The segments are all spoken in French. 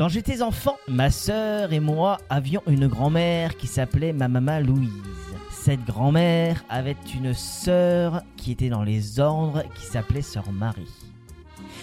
Quand j'étais enfant, ma sœur et moi avions une grand-mère qui s'appelait ma maman Louise. Cette grand-mère avait une sœur qui était dans les ordres qui s'appelait sœur Marie.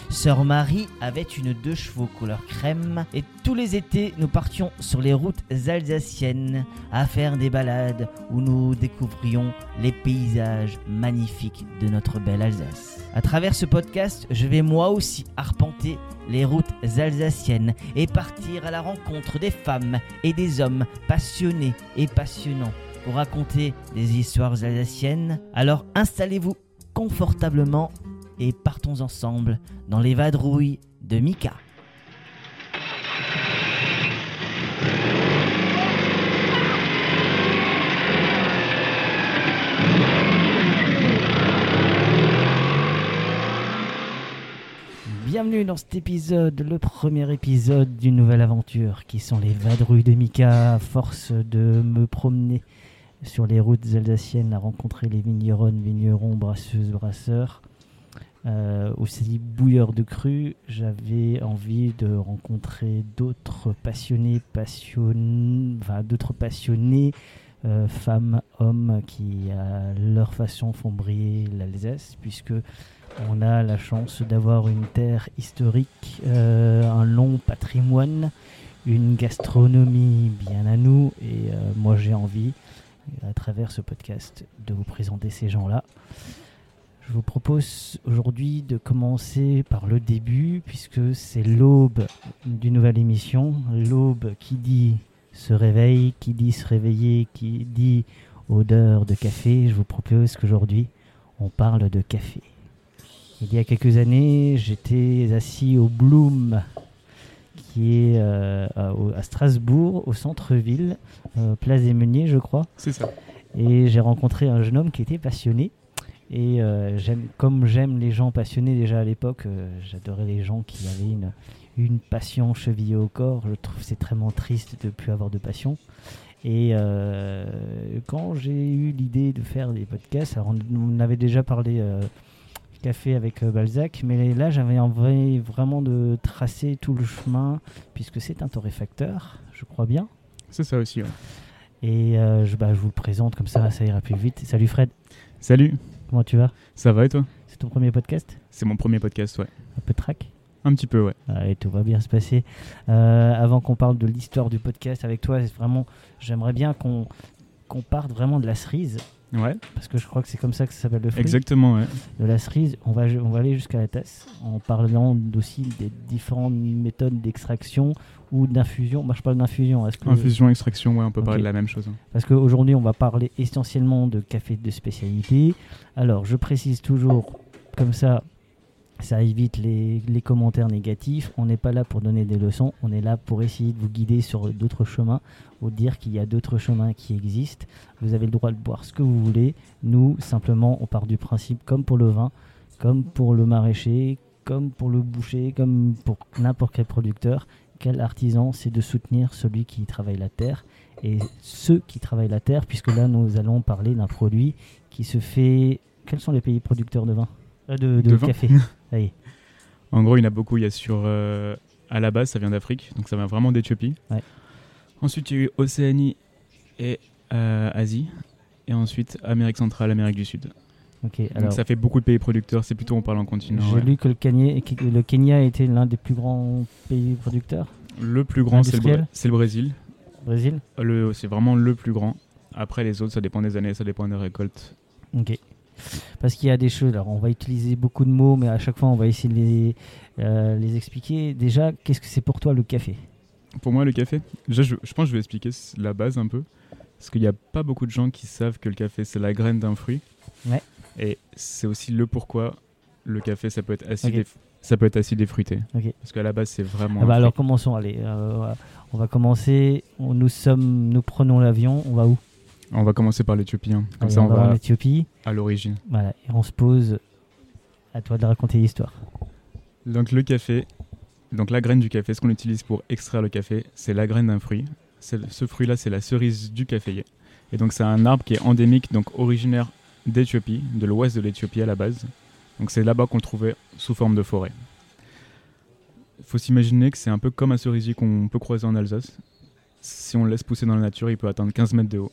Sœur Marie avait une deux chevaux couleur crème et tous les étés nous partions sur les routes alsaciennes à faire des balades où nous découvrions les paysages magnifiques de notre belle Alsace. À travers ce podcast, je vais moi aussi arpenter les routes alsaciennes et partir à la rencontre des femmes et des hommes passionnés et passionnants pour raconter des histoires alsaciennes. Alors installez-vous confortablement et partons ensemble dans les vadrouilles de Mika. Bienvenue dans cet épisode, le premier épisode d'une nouvelle aventure qui sont les vadrouilles de Mika. À force de me promener sur les routes alsaciennes à rencontrer les vigneronnes, vignerons, brasseuses, brasseurs, euh, aussi bouilleurs de cru, j'avais envie de rencontrer d'autres passionnés, passionn... d'autres passionnés, euh, femmes, hommes, qui à leur façon font briller l'Alsace, puisque on a la chance d'avoir une terre historique, euh, un long patrimoine, une gastronomie bien à nous, et moi j'ai envie, à travers ce podcast, de vous présenter ces gens-là. Je vous propose aujourd'hui de commencer par le début, puisque c'est l'aube d'une nouvelle émission. L'aube qui dit se réveille, qui dit se réveiller, qui dit odeur de café. Je vous propose qu'aujourd'hui, on parle de café. Il y a quelques années, j'étais assis au Bloom, qui est euh, à, Strasbourg, au centre-ville, euh, place des Meuniers, je crois. C'est ça. Et j'ai rencontré un jeune homme qui était passionné. Et euh, comme j'aime les gens passionnés déjà à l'époque, euh, j'adorais les gens qui avaient une, une passion chevillée au corps. Je trouve c'est vraiment triste de ne plus avoir de passion. Et euh, quand j'ai eu l'idée de faire des podcasts, alors on, on avait déjà parlé café avec Balzac, mais là j'avais envie vraiment de tracer tout le chemin, puisque c'est un torréfacteur, je crois bien. C'est ça aussi. ouais. Et je, bah, je vous le présente comme ça, ça ira plus vite. Salut Fred, Salut, comment tu vas? Ça va et toi? C'est ton premier podcast? C'est mon premier podcast, ouais. Un peu de track Un petit peu, ouais. Allez, tout va bien se passer. Euh, avant qu'on parle de l'histoire du podcast avec toi, vraiment, j'aimerais bien qu'on qu'on parte vraiment de la cerise, Ouais, parce que je crois que c'est comme ça que ça s'appelle le fruit. exactement, ouais. De la cerise, on va, on va aller jusqu'à la tasse, en parlant aussi des différentes méthodes d'extraction ou d'infusion. Moi, je parle d'infusion. Que Infusion, extraction, ouais, on peut parler de la même chose. hein. Parce qu'aujourd'hui, on va parler essentiellement de café de spécialité. Alors, je précise toujours, comme ça, ça évite les, les commentaires négatifs. On n'est pas là pour donner des leçons, on est là pour essayer de vous guider sur d'autres chemins, ou dire qu'il y a d'autres chemins qui existent. Vous avez le droit de boire ce que vous voulez. Nous, simplement, on part du principe, comme pour le vin, comme pour le maraîcher, comme pour le boucher, comme pour n'importe quel producteur, quel artisan, c'est de soutenir celui qui travaille la terre et ceux qui travaillent la terre, puisque là nous allons parler d'un produit qui se fait. Quels sont les pays producteurs de vin? Euh, De, de De vin. café. Allez. En gros, il y en a beaucoup. Il y a sur. euh, à la base, ça vient d'Afrique, donc ça vient vraiment d'Éthiopie. Ouais. Ensuite, il y a eu Océanie et euh, Asie. Et ensuite, Amérique centrale, Amérique du Sud. Ok. Donc Alors, ça fait beaucoup de pays producteurs. C'est plutôt, on parle en continent. j'ai ouais. lu que le Kenya, que le Kenya était l'un des plus grands pays producteurs. Le plus grand, c'est le, Brésil. Brésil. Le- C'est vraiment le plus grand. Après, les autres, ça dépend des années, ça dépend des récoltes. Ok. Parce qu'il y a des choses. Alors, on va utiliser beaucoup de mots, mais à chaque fois, on va essayer de les, euh, les expliquer. Déjà, qu'est-ce que c'est pour toi le café? Pour moi, le café, déjà, je, je pense que je vais expliquer la base un peu. Parce qu'il n'y a pas beaucoup de gens qui savent que le café, c'est la graine d'un fruit. Ouais. Et c'est aussi le pourquoi le café, ça peut être acide, et, ça peut être acide et fruité. Parce qu'à la base, c'est vraiment. Ah bah alors commençons. Allez, euh, on va commencer. On- nous sommes, nous prenons l'avion. On va où? On va commencer par l'Éthiopie. hein. Comme Allez, ça, on, va va Éthiopie. à l'origine. Voilà, et on se pose. À toi de raconter l'histoire. Donc, le café, donc la graine du café, ce qu'on utilise pour extraire le café, c'est la graine d'un fruit. Ce fruit-là, c'est la cerise du caféier. Et donc, c'est un arbre qui est endémique, donc originaire d'Éthiopie, de l'ouest de l'Éthiopie à la base. Donc, c'est là-bas qu'on le trouvait sous forme de forêt. faut s'imaginer que c'est un peu comme un cerisier qu'on peut croiser en Alsace. Si on le laisse pousser dans la nature, il peut atteindre 15 mètres de haut.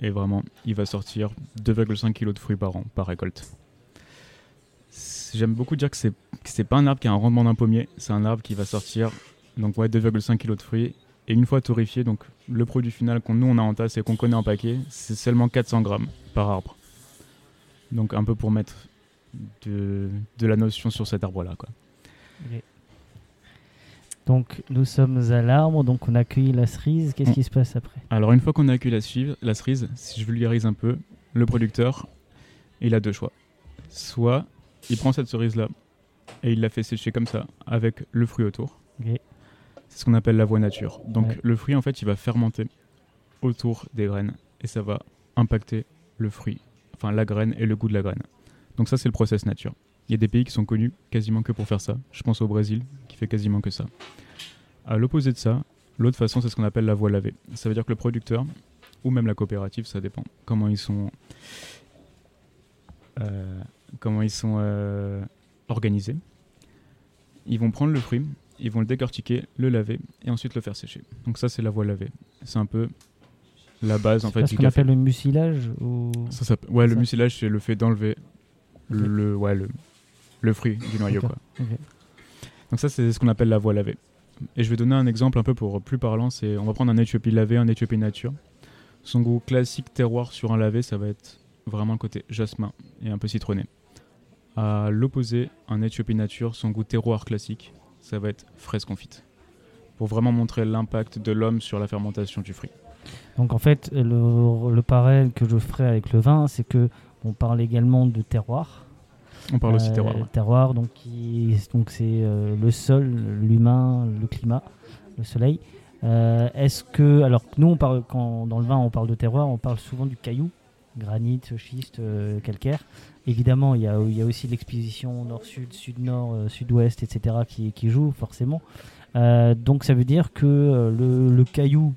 Et vraiment, il va sortir 2,5 kg de fruits par an, par récolte. J'aime beaucoup dire que c'est c'est pas un arbre qui a un rendement d'un pommier, c'est un arbre qui va sortir donc ouais 2,5 kg de fruits et une fois torréfié, donc le produit final qu'on nous on a en tasse et qu'on connaît en paquet, c'est seulement 400 grammes par arbre. Donc un peu pour mettre de, de la notion sur cet arbre là quoi. Donc nous sommes à l'arbre, donc on accueille la cerise. Qu'est-ce On- qui se passe après? Alors une fois qu'on a accueilli la, cerise- la cerise, si je vulgarise un peu, le producteur, il a deux choix. Soit il prend cette cerise-là et il la fait sécher comme ça, avec le fruit autour. C'est ce qu'on appelle la voie nature. Donc Ouais. le fruit, en fait, il va fermenter autour des graines et ça va impacter le fruit, enfin la graine et le goût de la graine. Donc ça, c'est le process nature. Il y a des pays qui sont connus quasiment que pour faire ça. Je pense au Brésil, qui fait quasiment que ça. À l'opposé de ça, l'autre façon, c'est ce qu'on appelle la voie lavée. Ça veut dire que le producteur, ou même la coopérative, ça dépend comment ils sont, euh, comment ils sont euh, organisés. Ils vont prendre le fruit, ils vont le décortiquer, le laver et ensuite le faire sécher. Donc ça, c'est la voie lavée. C'est un peu la base en fait ce qu'on appelle le mucilage ou... Ça ouais, le ça. mucilage, c'est le fait d'enlever le, ouais, le, le fruit du noyau. Quoi. Donc ça, c'est ce qu'on appelle la voie lavée. Et je vais donner un exemple un peu pour plus parlant. C'est, on va prendre un Éthiopie lavé, un Éthiopie nature. Son goût classique terroir sur un lavé, ça va être vraiment le côté jasmin et un peu citronné. À l'opposé, un Éthiopie nature, son goût terroir classique, ça va être fraise confite. Pour vraiment montrer l'impact de l'homme sur la fermentation du fruit. Donc en fait, le, le parallèle que je ferai avec le vin, c'est que on parle également de terroir. On parle aussi Euh, terroir. ouais. terroir, donc qui- donc c'est euh, le sol, l'humain, le climat, le soleil. Euh, Est-ce que alors nous on parle quand dans le vin on parle de terroir, on parle souvent du caillou, granit, schiste, euh, calcaire. Évidemment, il y a, il y a aussi l'exposition nord-sud, sud-nord, euh, sud-ouest, etc. qui, qui joue forcément. Donc ça veut dire que le, le caillou,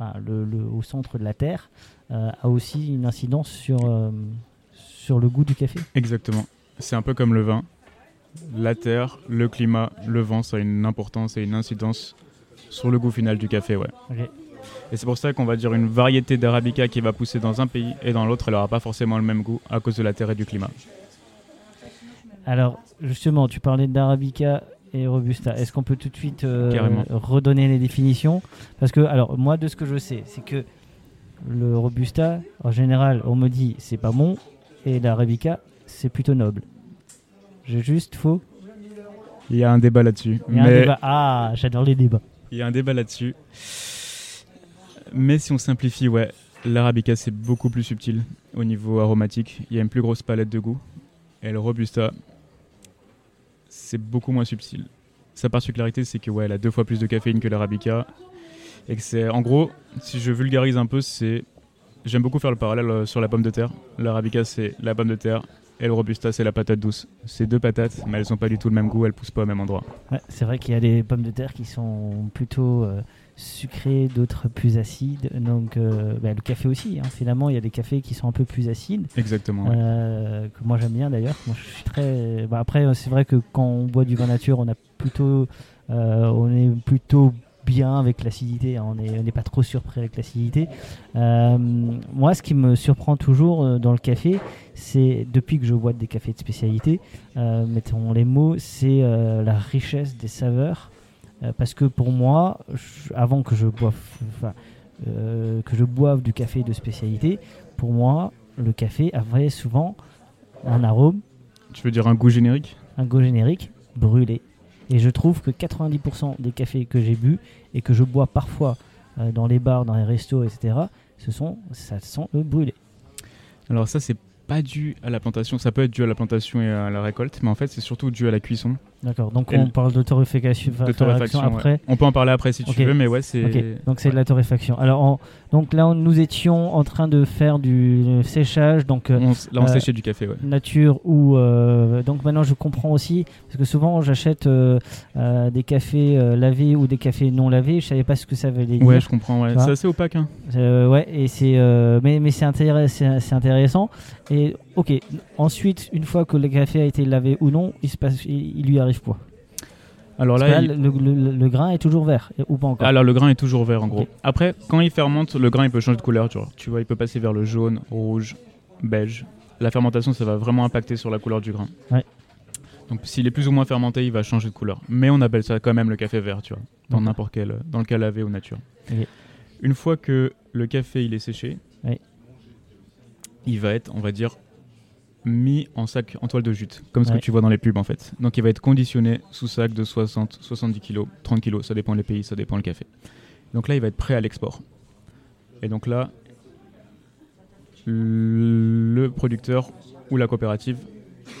enfin le, le- au centre de la terre, euh, a aussi une incidence sur euh, sur le goût du café. Exactement. C'est un peu comme le vin. La terre, le climat, le vent, ça a une importance et une incidence sur le goût final du café, ouais. Et c'est pour ça qu'on va dire une variété d'arabica qui va pousser dans un pays et dans l'autre, elle n'aura pas forcément le même goût à cause de la terre et du climat. Alors, justement, tu parlais d'Arabica et Robusta. Est-ce qu'on peut tout de suite euh, redonner les définitions? Parce que, alors, moi, de ce que je sais, c'est que le Robusta, en général, on me dit c'est pas bon, et l'Arabica, c'est plutôt noble. J'ai juste faux Il y a un débat là-dessus. Mais débat. Ah, j'adore les débats. il y a un débat là-dessus. Mais si on simplifie, ouais, l'arabica c'est beaucoup plus subtil au niveau aromatique. Il y a une plus grosse palette de goût. Et le robusta, c'est beaucoup moins subtil. Sa particularité, c'est que ouais, elle a deux fois plus de caféine que l'arabica. Et que c'est, en gros, si je vulgarise un peu, c'est, j'aime beaucoup faire le parallèle euh, sur la pomme de terre. L'arabica, c'est la pomme de terre. Et le robusta, c'est la patate douce. C'est deux patates, mais elles n'ont pas du tout le même goût, elles poussent pas au même endroit. C'est vrai qu'il y a des pommes de terre qui sont plutôt euh, sucrées, d'autres plus acides. Donc, euh, bah, le café aussi. hein. Finalement, il y a des cafés qui sont un peu plus acides. Exactement. ouais. Euh, que moi j'aime bien d'ailleurs. Moi je suis très. bah, après euh, c'est vrai que quand on boit du vin nature, on a plutôt, euh, on est plutôt bien avec l'acidité. hein. On est- on n'est pas trop surpris avec l'acidité. Moi, ce qui me surprend toujours dans le café, c'est depuis que je bois des cafés de spécialité, mettons les mots, c'est la richesse des saveurs. Euh, parce que pour moi, je- avant que je boive, enfin, euh, que je boive du café de spécialité, pour moi, le café avait souvent un arôme, Tu veux dire un goût générique? Un goût générique brûlé. Et je trouve que 90% des cafés que j'ai bu et que je bois parfois euh, dans les bars, dans les restos, etc., ce sont, ça sent le brûlé. Alors ça, c'est pas dû à la plantation. Ça peut être dû à la plantation et à la récolte, mais en fait, c'est surtout dû à la cuisson. D'accord. Donc on le- parle de torréfaction, De torréfaction. ouais. après. On peut en parler après si tu veux, mais ouais, c'est. Ok, donc c'est ouais. de la torréfaction. Alors, on- donc là, on- nous étions en train de faire du séchage, donc euh, On là, on Euh, séchait du café, ouais. nature ou euh, donc maintenant je comprends aussi parce que souvent j'achète euh, des cafés lavés ou des cafés non lavés. Je savais pas ce que ça voulait dire. Ouais, je comprends. Ouais. C'est assez opaque. Hein. Ouais, et c'est mais mais c'est intéress- intéressant. Et ok, ensuite une fois que le café a été lavé ou non, il se passe, il, il lui arrive quoi Alors là, il- le, le- le grain est toujours vert, ou pas encore alors le grain est toujours vert en gros. Après, quand il fermente, le grain il peut changer de couleur. Tu vois, tu vois il peut passer vers le jaune, rouge, beige. La fermentation, ça va vraiment impacter sur la couleur du grain. Ouais. Donc s'il est plus ou moins fermenté, il va changer de couleur. Mais on appelle ça quand même le café vert, tu vois, dans D'accord. n'importe quel, dans le cas lavé ou nature. Une fois que le café il est séché, Ouais. il va être, on va dire, mis en sac en toile de jute, comme ce Ouais. que tu vois dans les pubs en fait. Donc il va être conditionné sous sac de 60, 70 kg, 30 kg, ça dépend les pays, ça dépend le café. Donc là, il va être prêt à l'export. Et donc là, le producteur ou la coopérative,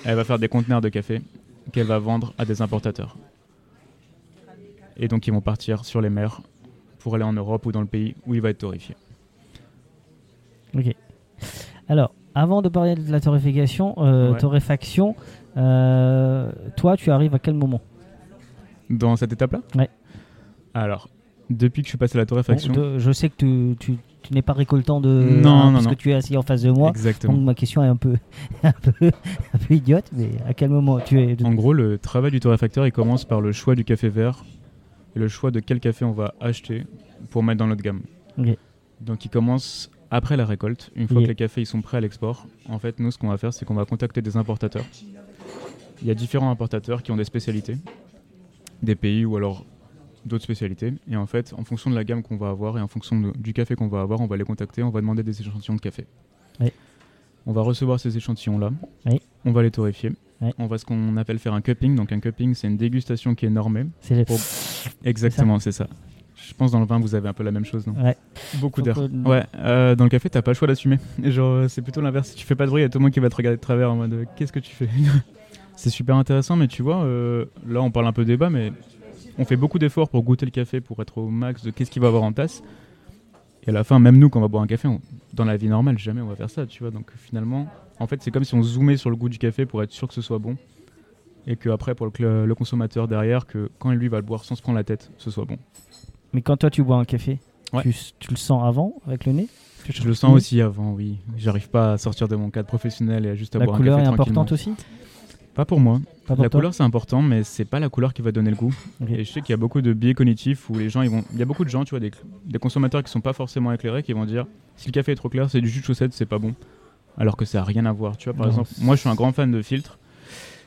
elle va faire des conteneurs de café qu'elle va vendre à des importateurs. Et donc ils vont partir sur les mers pour aller en Europe ou dans le pays où il va être torréfié. Ok. Alors, avant de parler de la torréfaction, euh, Ouais. torréfaction euh, toi, tu arrives à quel moment? Dans cette étape-là? Ouais. Alors, depuis que je suis passé à la torréfaction, Bon, de- Je sais que tu, tu- tu n'es pas récoltant de. Non, non, parce non. que tu es assis en face de moi. exactement. Donc ma question est un peu, un peu, un peu idiote, mais à quel moment tu es de- En gros, le travail du torréfacteur, il commence par le choix du café vert et le choix de quel café on va acheter pour mettre dans notre gamme. Donc, il commence après la récolte. Une fois Ok. que les cafés ils sont prêts à l'export, en fait, nous, ce qu'on va faire, c'est qu'on va contacter des importateurs. Il y a différents importateurs qui ont des spécialités, des pays ou alors d'autres spécialités. Et en fait, en fonction de la gamme qu'on va avoir et en fonction de- du café qu'on va avoir, on va les contacter, on va demander des échantillons de café. Oui. On va recevoir ces échantillons-là, Oui. on va les torréfier. Oui. On va ce qu'on appelle faire un cupping. Donc un cupping, c'est une dégustation qui est normée. C'est Pour- Exactement, c'est ça. Je pense dans le vin, vous avez un peu la même chose, non Ouais. Beaucoup d'air. que- Ouais, euh, dans le café, t'as pas le choix d'assumer. Genre, c'est plutôt l'inverse. Si tu fais pas de bruit, il y a tout le monde qui va te regarder de travers en mode euh, qu'est-ce que tu fais C'est super intéressant, mais tu vois, euh, là on parle un peu débat, mais on fait beaucoup d'efforts pour goûter le café, pour être au max de qu'est-ce qu'il va avoir en tasse. Et à la fin, même nous, quand on va boire un café, on- dans la vie normale, jamais on va faire ça, tu vois. Donc finalement, en fait, c'est comme si on zoomait sur le goût du café pour être sûr que ce soit bon. Et que après, pour le, le consommateur derrière, que quand lui va le boire sans se prendre la tête, ce soit bon. Mais quand toi tu bois un café, Ouais. tu, tu le sens avant avec le nez? Je le sens aussi avant, oui. J'arrive pas à sortir de mon cadre professionnel et à juste à La boire couleur un est café importante tranquillement. aussi? Pas pour moi. Pas pour La toi? couleur c'est important, mais c'est pas la couleur qui va donner le goût. Et je sais qu'il y a beaucoup de biais cognitifs où les gens, ils vont, il y a beaucoup de gens, tu vois, des, des consommateurs qui sont pas forcément éclairés, qui vont dire si le café est trop clair, c'est du jus de chaussette, c'est pas bon. Alors que ça a rien à voir, tu vois. Par Non, exemple, moi je suis un grand fan de filtre,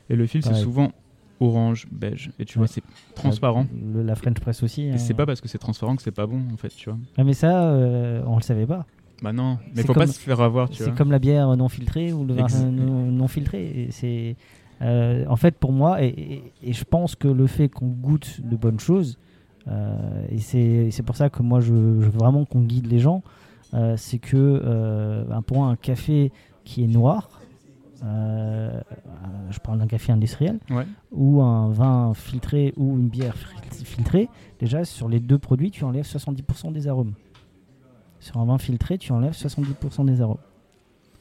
et le filtre c'est souvent orange, beige, et tu Ouais. vois, c'est transparent. La French Press aussi. Et hein. c'est pas parce que c'est transparent que c'est pas bon, en fait, tu vois. Ah, mais ça, euh, on le savait pas. Bah non, mais C'est faut pas comme- se faire avoir, tu C'est vois. comme la bière non filtrée ou le vin Ex- non, non filtré. C'est euh, en fait pour moi et, et- et je pense que le fait qu'on goûte de bonnes choses euh, et c'est c'est pour ça que moi je, je veux vraiment qu'on guide les gens. euh, c'est que pour moi, un café qui est noir, euh, je parle d'un café industriel Ouais. ou un vin filtré ou une bière fil- filtrée, déjà sur les deux produits tu enlèves 70% des arômes. Sur un vin filtré, tu enlèves 70% des arômes.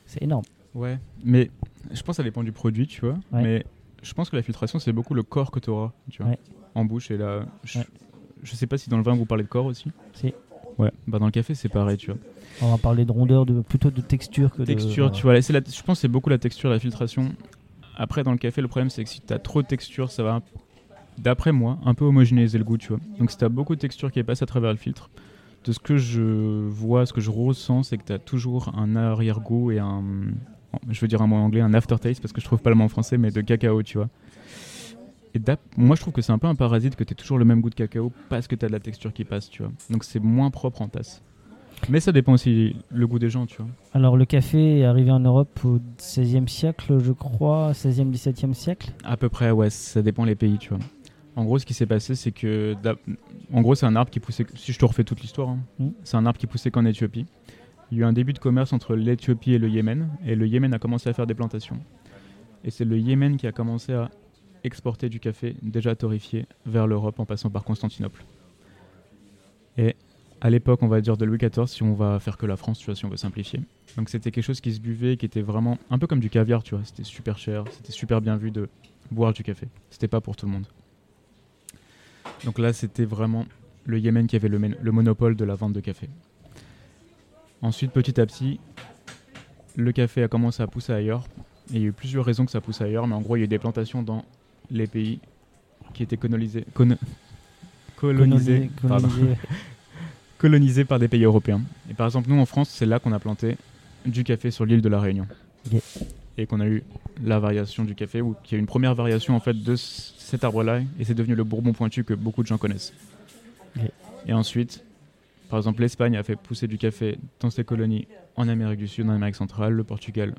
C'est énorme. Ouais, mais je pense que ça dépend du produit, tu vois. Ouais. Mais je pense que la filtration, c'est beaucoup le corps que tu auras, tu vois, Ouais. en bouche. Et là, je, je sais pas si dans le vin vous parlez de corps aussi. Si. Ouais, bah dans le café, c'est pareil, tu vois. On va parler de rondeur, de, plutôt de texture que Texture, de. tu vois, la- je pense que c'est beaucoup la texture, la filtration. Après, dans le café, le problème, c'est que si tu as trop de texture, ça va, d'après moi, un peu homogénéiser le goût, tu vois. Donc si tu as beaucoup de texture qui passe à travers le filtre, de ce que je vois, ce que je ressens, c'est que tu as toujours un arrière-goût et un. Je veux dire un mot en anglais, un aftertaste, parce que je trouve pas le mot en français, mais de cacao, tu vois. Et moi, je trouve que c'est un peu un parasite que tu toujours le même goût de cacao parce que tu as de la texture qui passe, tu vois. Donc c'est moins propre en tasse. Mais ça dépend aussi le goût des gens, tu vois. Alors le café est arrivé en Europe au XVIe siècle, je crois, 16e, 17e siècle. À peu près, ouais, ça dépend les pays, tu vois. En gros, ce qui s'est passé, c'est que. En gros, c'est un arbre qui poussait. Si je te refais toute l'histoire, hein, Mm. c'est un arbre qui poussait qu'en Éthiopie. Il y a eu un début de commerce entre l'Éthiopie et le Yémen, et le Yémen a commencé à faire des plantations. Et c'est le Yémen qui a commencé à exporter du café déjà torréfié vers l'Europe en passant par Constantinople. Et à l'époque, on va dire de Louis XIV, si on va faire que la France, tu vois, si on veut simplifier. Donc c'était quelque chose qui se buvait, qui était vraiment un peu comme du caviar, tu vois. C'était super cher, c'était super bien vu de boire du café. C'était pas pour tout le monde. Donc là, c'était vraiment le Yémen qui avait le, monopole de la vente de café. Ensuite, petit à petit, le café a commencé à pousser ailleurs. Il y a eu plusieurs raisons que ça pousse ailleurs, mais en gros, il y a eu des plantations dans les pays qui était colonisé, colonisé, colonisé, Colonisé. colonisé par des pays européens. Et par exemple, nous en France, c'est là qu'on a planté du café sur l'île de la Réunion. Et qu'on a eu la variation du café, ou qu'il y a eu une première variation en fait de cet arbre-là, et c'est devenu le bourbon pointu que beaucoup de gens connaissent. Et ensuite, par exemple, l'Espagne a fait pousser du café dans ses colonies en Amérique du Sud, en Amérique centrale, le Portugal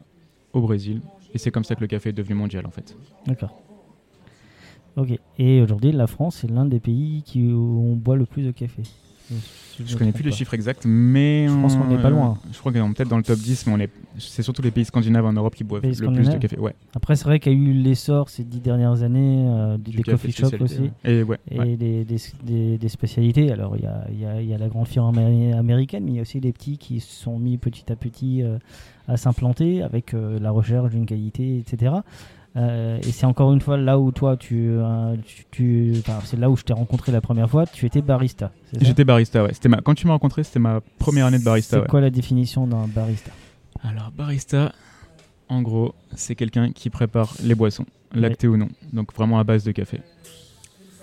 au Brésil, et c'est comme ça que le café est devenu mondial en fait. D'accord. Ok. Et aujourd'hui, la France est l'un des pays qui, où on boit le plus de café. Si Je me connais plus les pas. chiffres exacts, mais Je pense qu'on on- n'est pas loin. Je crois qu'on est peut-être dans le top 10, mais on est... c'est surtout les pays scandinaves en Europe qui boivent le plus de café. Ouais, Après, c'est vrai qu'il y a eu l'essor ces dix dernières années euh, des, coffee shops aussi. Et ouais, Et ouais. des, des, spécialités. Alors, il y a, y, a, y a la grande firme améri- américaine, mais il y a aussi des petits qui se sont mis petit à petit euh, à s'implanter avec euh, la recherche d'une qualité, etc. Euh, et c'est encore une fois là où toi, tu, euh, tu, c'est là où je t'ai rencontré la première fois. Tu étais barista. J'étais barista, ouais. C'était ma... Quand tu m'as rencontré, c'était ma première année de barista. C'est ouais. quoi la définition d'un barista? Alors, barista, en gros, c'est quelqu'un qui prépare les boissons, lactées ou non. Donc, vraiment à base de café.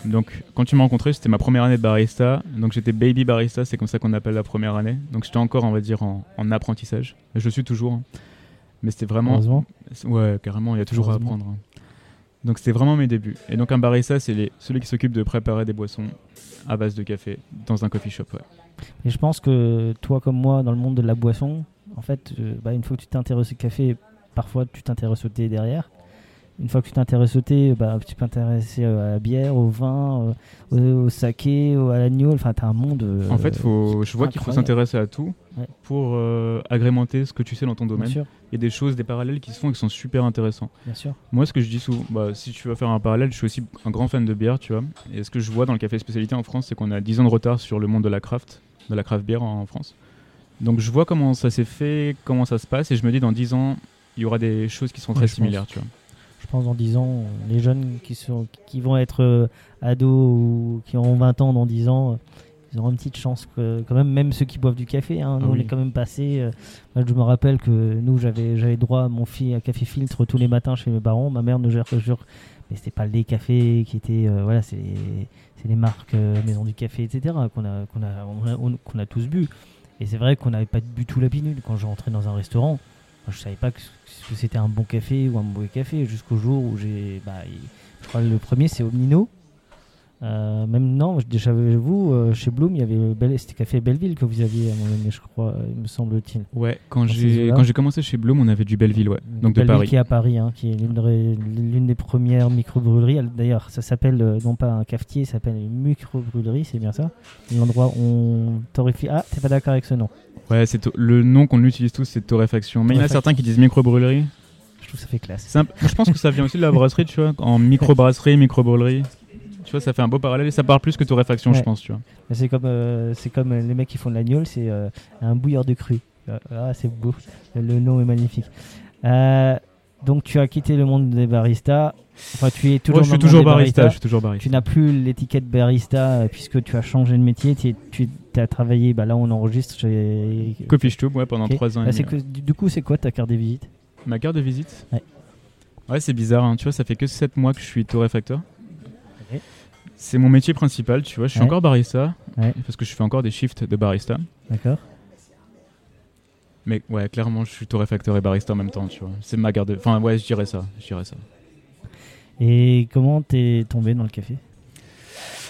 Donc, quand tu m'as rencontré, c'était ma première année de barista. Donc, j'étais baby barista, c'est comme ça qu'on appelle la première année. Donc, j'étais encore, on va dire, en, en apprentissage. Je suis toujours. hein. Mais c'était vraiment. Heureusement. Ouais, carrément, il y a toujours à apprendre. hein. Donc, c'était vraiment mes débuts. Et donc, un barista, c'est les... celui qui s'occupe de préparer des boissons à base de café dans un coffee shop. Ouais. Et je pense que toi comme moi, dans le monde de la boisson, en fait, euh, bah, une fois que tu t'intéresses au café, parfois tu t'intéresses au thé derrière. Une fois que tu t'intéresses au thé, bah, tu peux t'intéresser euh, à la bière, au vin, euh, au, au saké, à l'agneau. Enfin, tu as un monde. euh, En fait, faut, je vois qu'il faut s'intéresser à tout Ouais. pour euh, agrémenter ce que tu sais dans ton domaine. Il y a des choses, des parallèles qui se font et qui sont super intéressants. bien sûr. Moi, ce que je dis souvent, bah, si tu veux faire un parallèle, je suis aussi un grand fan de bière, tu vois. Et ce que je vois dans le café spécialité en France, c'est qu'on a 10 ans de retard sur le monde de la craft, de la craft beer en France. Donc je vois comment ça s'est fait, comment ça se passe, et je me dis dans 10 ans, il y aura des choses qui sont Ouais, très pense. similaires, tu vois. Je pense dans 10 ans, les jeunes qui, sont, qui vont être euh, ados ou qui auront 20 ans dans 10 ans, euh, ils auront une petite chance que, quand même, même ceux qui boivent du café. hein, nous, Ah on est quand même passé. euh, moi, je me rappelle que nous, j'avais j'avais droit à mon fils à café filtre tous les matins chez mes parents. Ma mère ne gère jure, mais c'était pas le lait café qui était. euh, voilà, c'est les, c'est les marques euh, Maison du Café, etc. qu'on a, qu'on a, on- qu'on a tous bu. Et c'est vrai qu'on n'avait pas du tout la quand je rentrais dans un restaurant. Je savais pas que, c'était un bon café ou un mauvais café jusqu'au jour où j'ai. Bah, je crois que le premier c'est Omnino. Euh, même non, déjà vous, euh, chez Bloom, il y avait Belle- c'était Café Belleville que vous aviez à moment donné, je crois, euh, me semble-t-il. Ouais, quand j'ai quand j'ai commencé chez Bloom, on avait du Belleville, ouais. Donc de Paris. qui est à Paris, hein, qui est l'une de- l'une des premières microbrûleries. Elle- D'ailleurs, ça s'appelle euh, non pas un cafetier, ça s'appelle une microbrûlerie, c'est bien ça L'endroit où on torréfie. Ah, t'es pas d'accord avec ce nom Ouais, c'est le nom qu'on utilise tous, c'est torréfaction. Mais il y en a certains qui disent microbrûlerie. Je trouve que ça fait classe. Un- je pense que ça vient aussi de la brasserie, tu vois, en micro-brasserie, micro-brûlerie. Tu vois, ça fait un beau parallèle et ça parle plus que torréfaction, je Ouais. pense, tu vois. C'est comme, euh, c'est comme euh, les mecs qui font de l'agneau, c'est euh, un bouilleur de cru. Ah, Ah, c'est beau. Le nom est magnifique. Euh, donc, tu as quitté le monde des baristas. Enfin, tu es toujours Moi, je suis toujours barista, je suis toujours barista. Tu n'as plus l'étiquette barista euh, puisque tu as changé de métier. Tu, es- tu as travaillé, bah, là on enregistre chez. Coffee Stube, ouais, pendant Ok. 3 ans Bah, que- du coup, c'est quoi ta carte de visite? Ma carte de visite? Ouais. Ouais, c'est bizarre, hein. tu vois, ça fait que 7 mois que je suis torréfacteur. C'est mon métier principal, tu vois, je suis Ouais. encore barista, Ouais. parce que je fais encore des shifts de barista. D'accord Mais ouais, clairement, je suis torréfacteur et barista en même temps, tu vois. C'est ma garde. Enfin, ouais, je dirais ça. Je dirais ça. Et comment t'es tombé dans le café?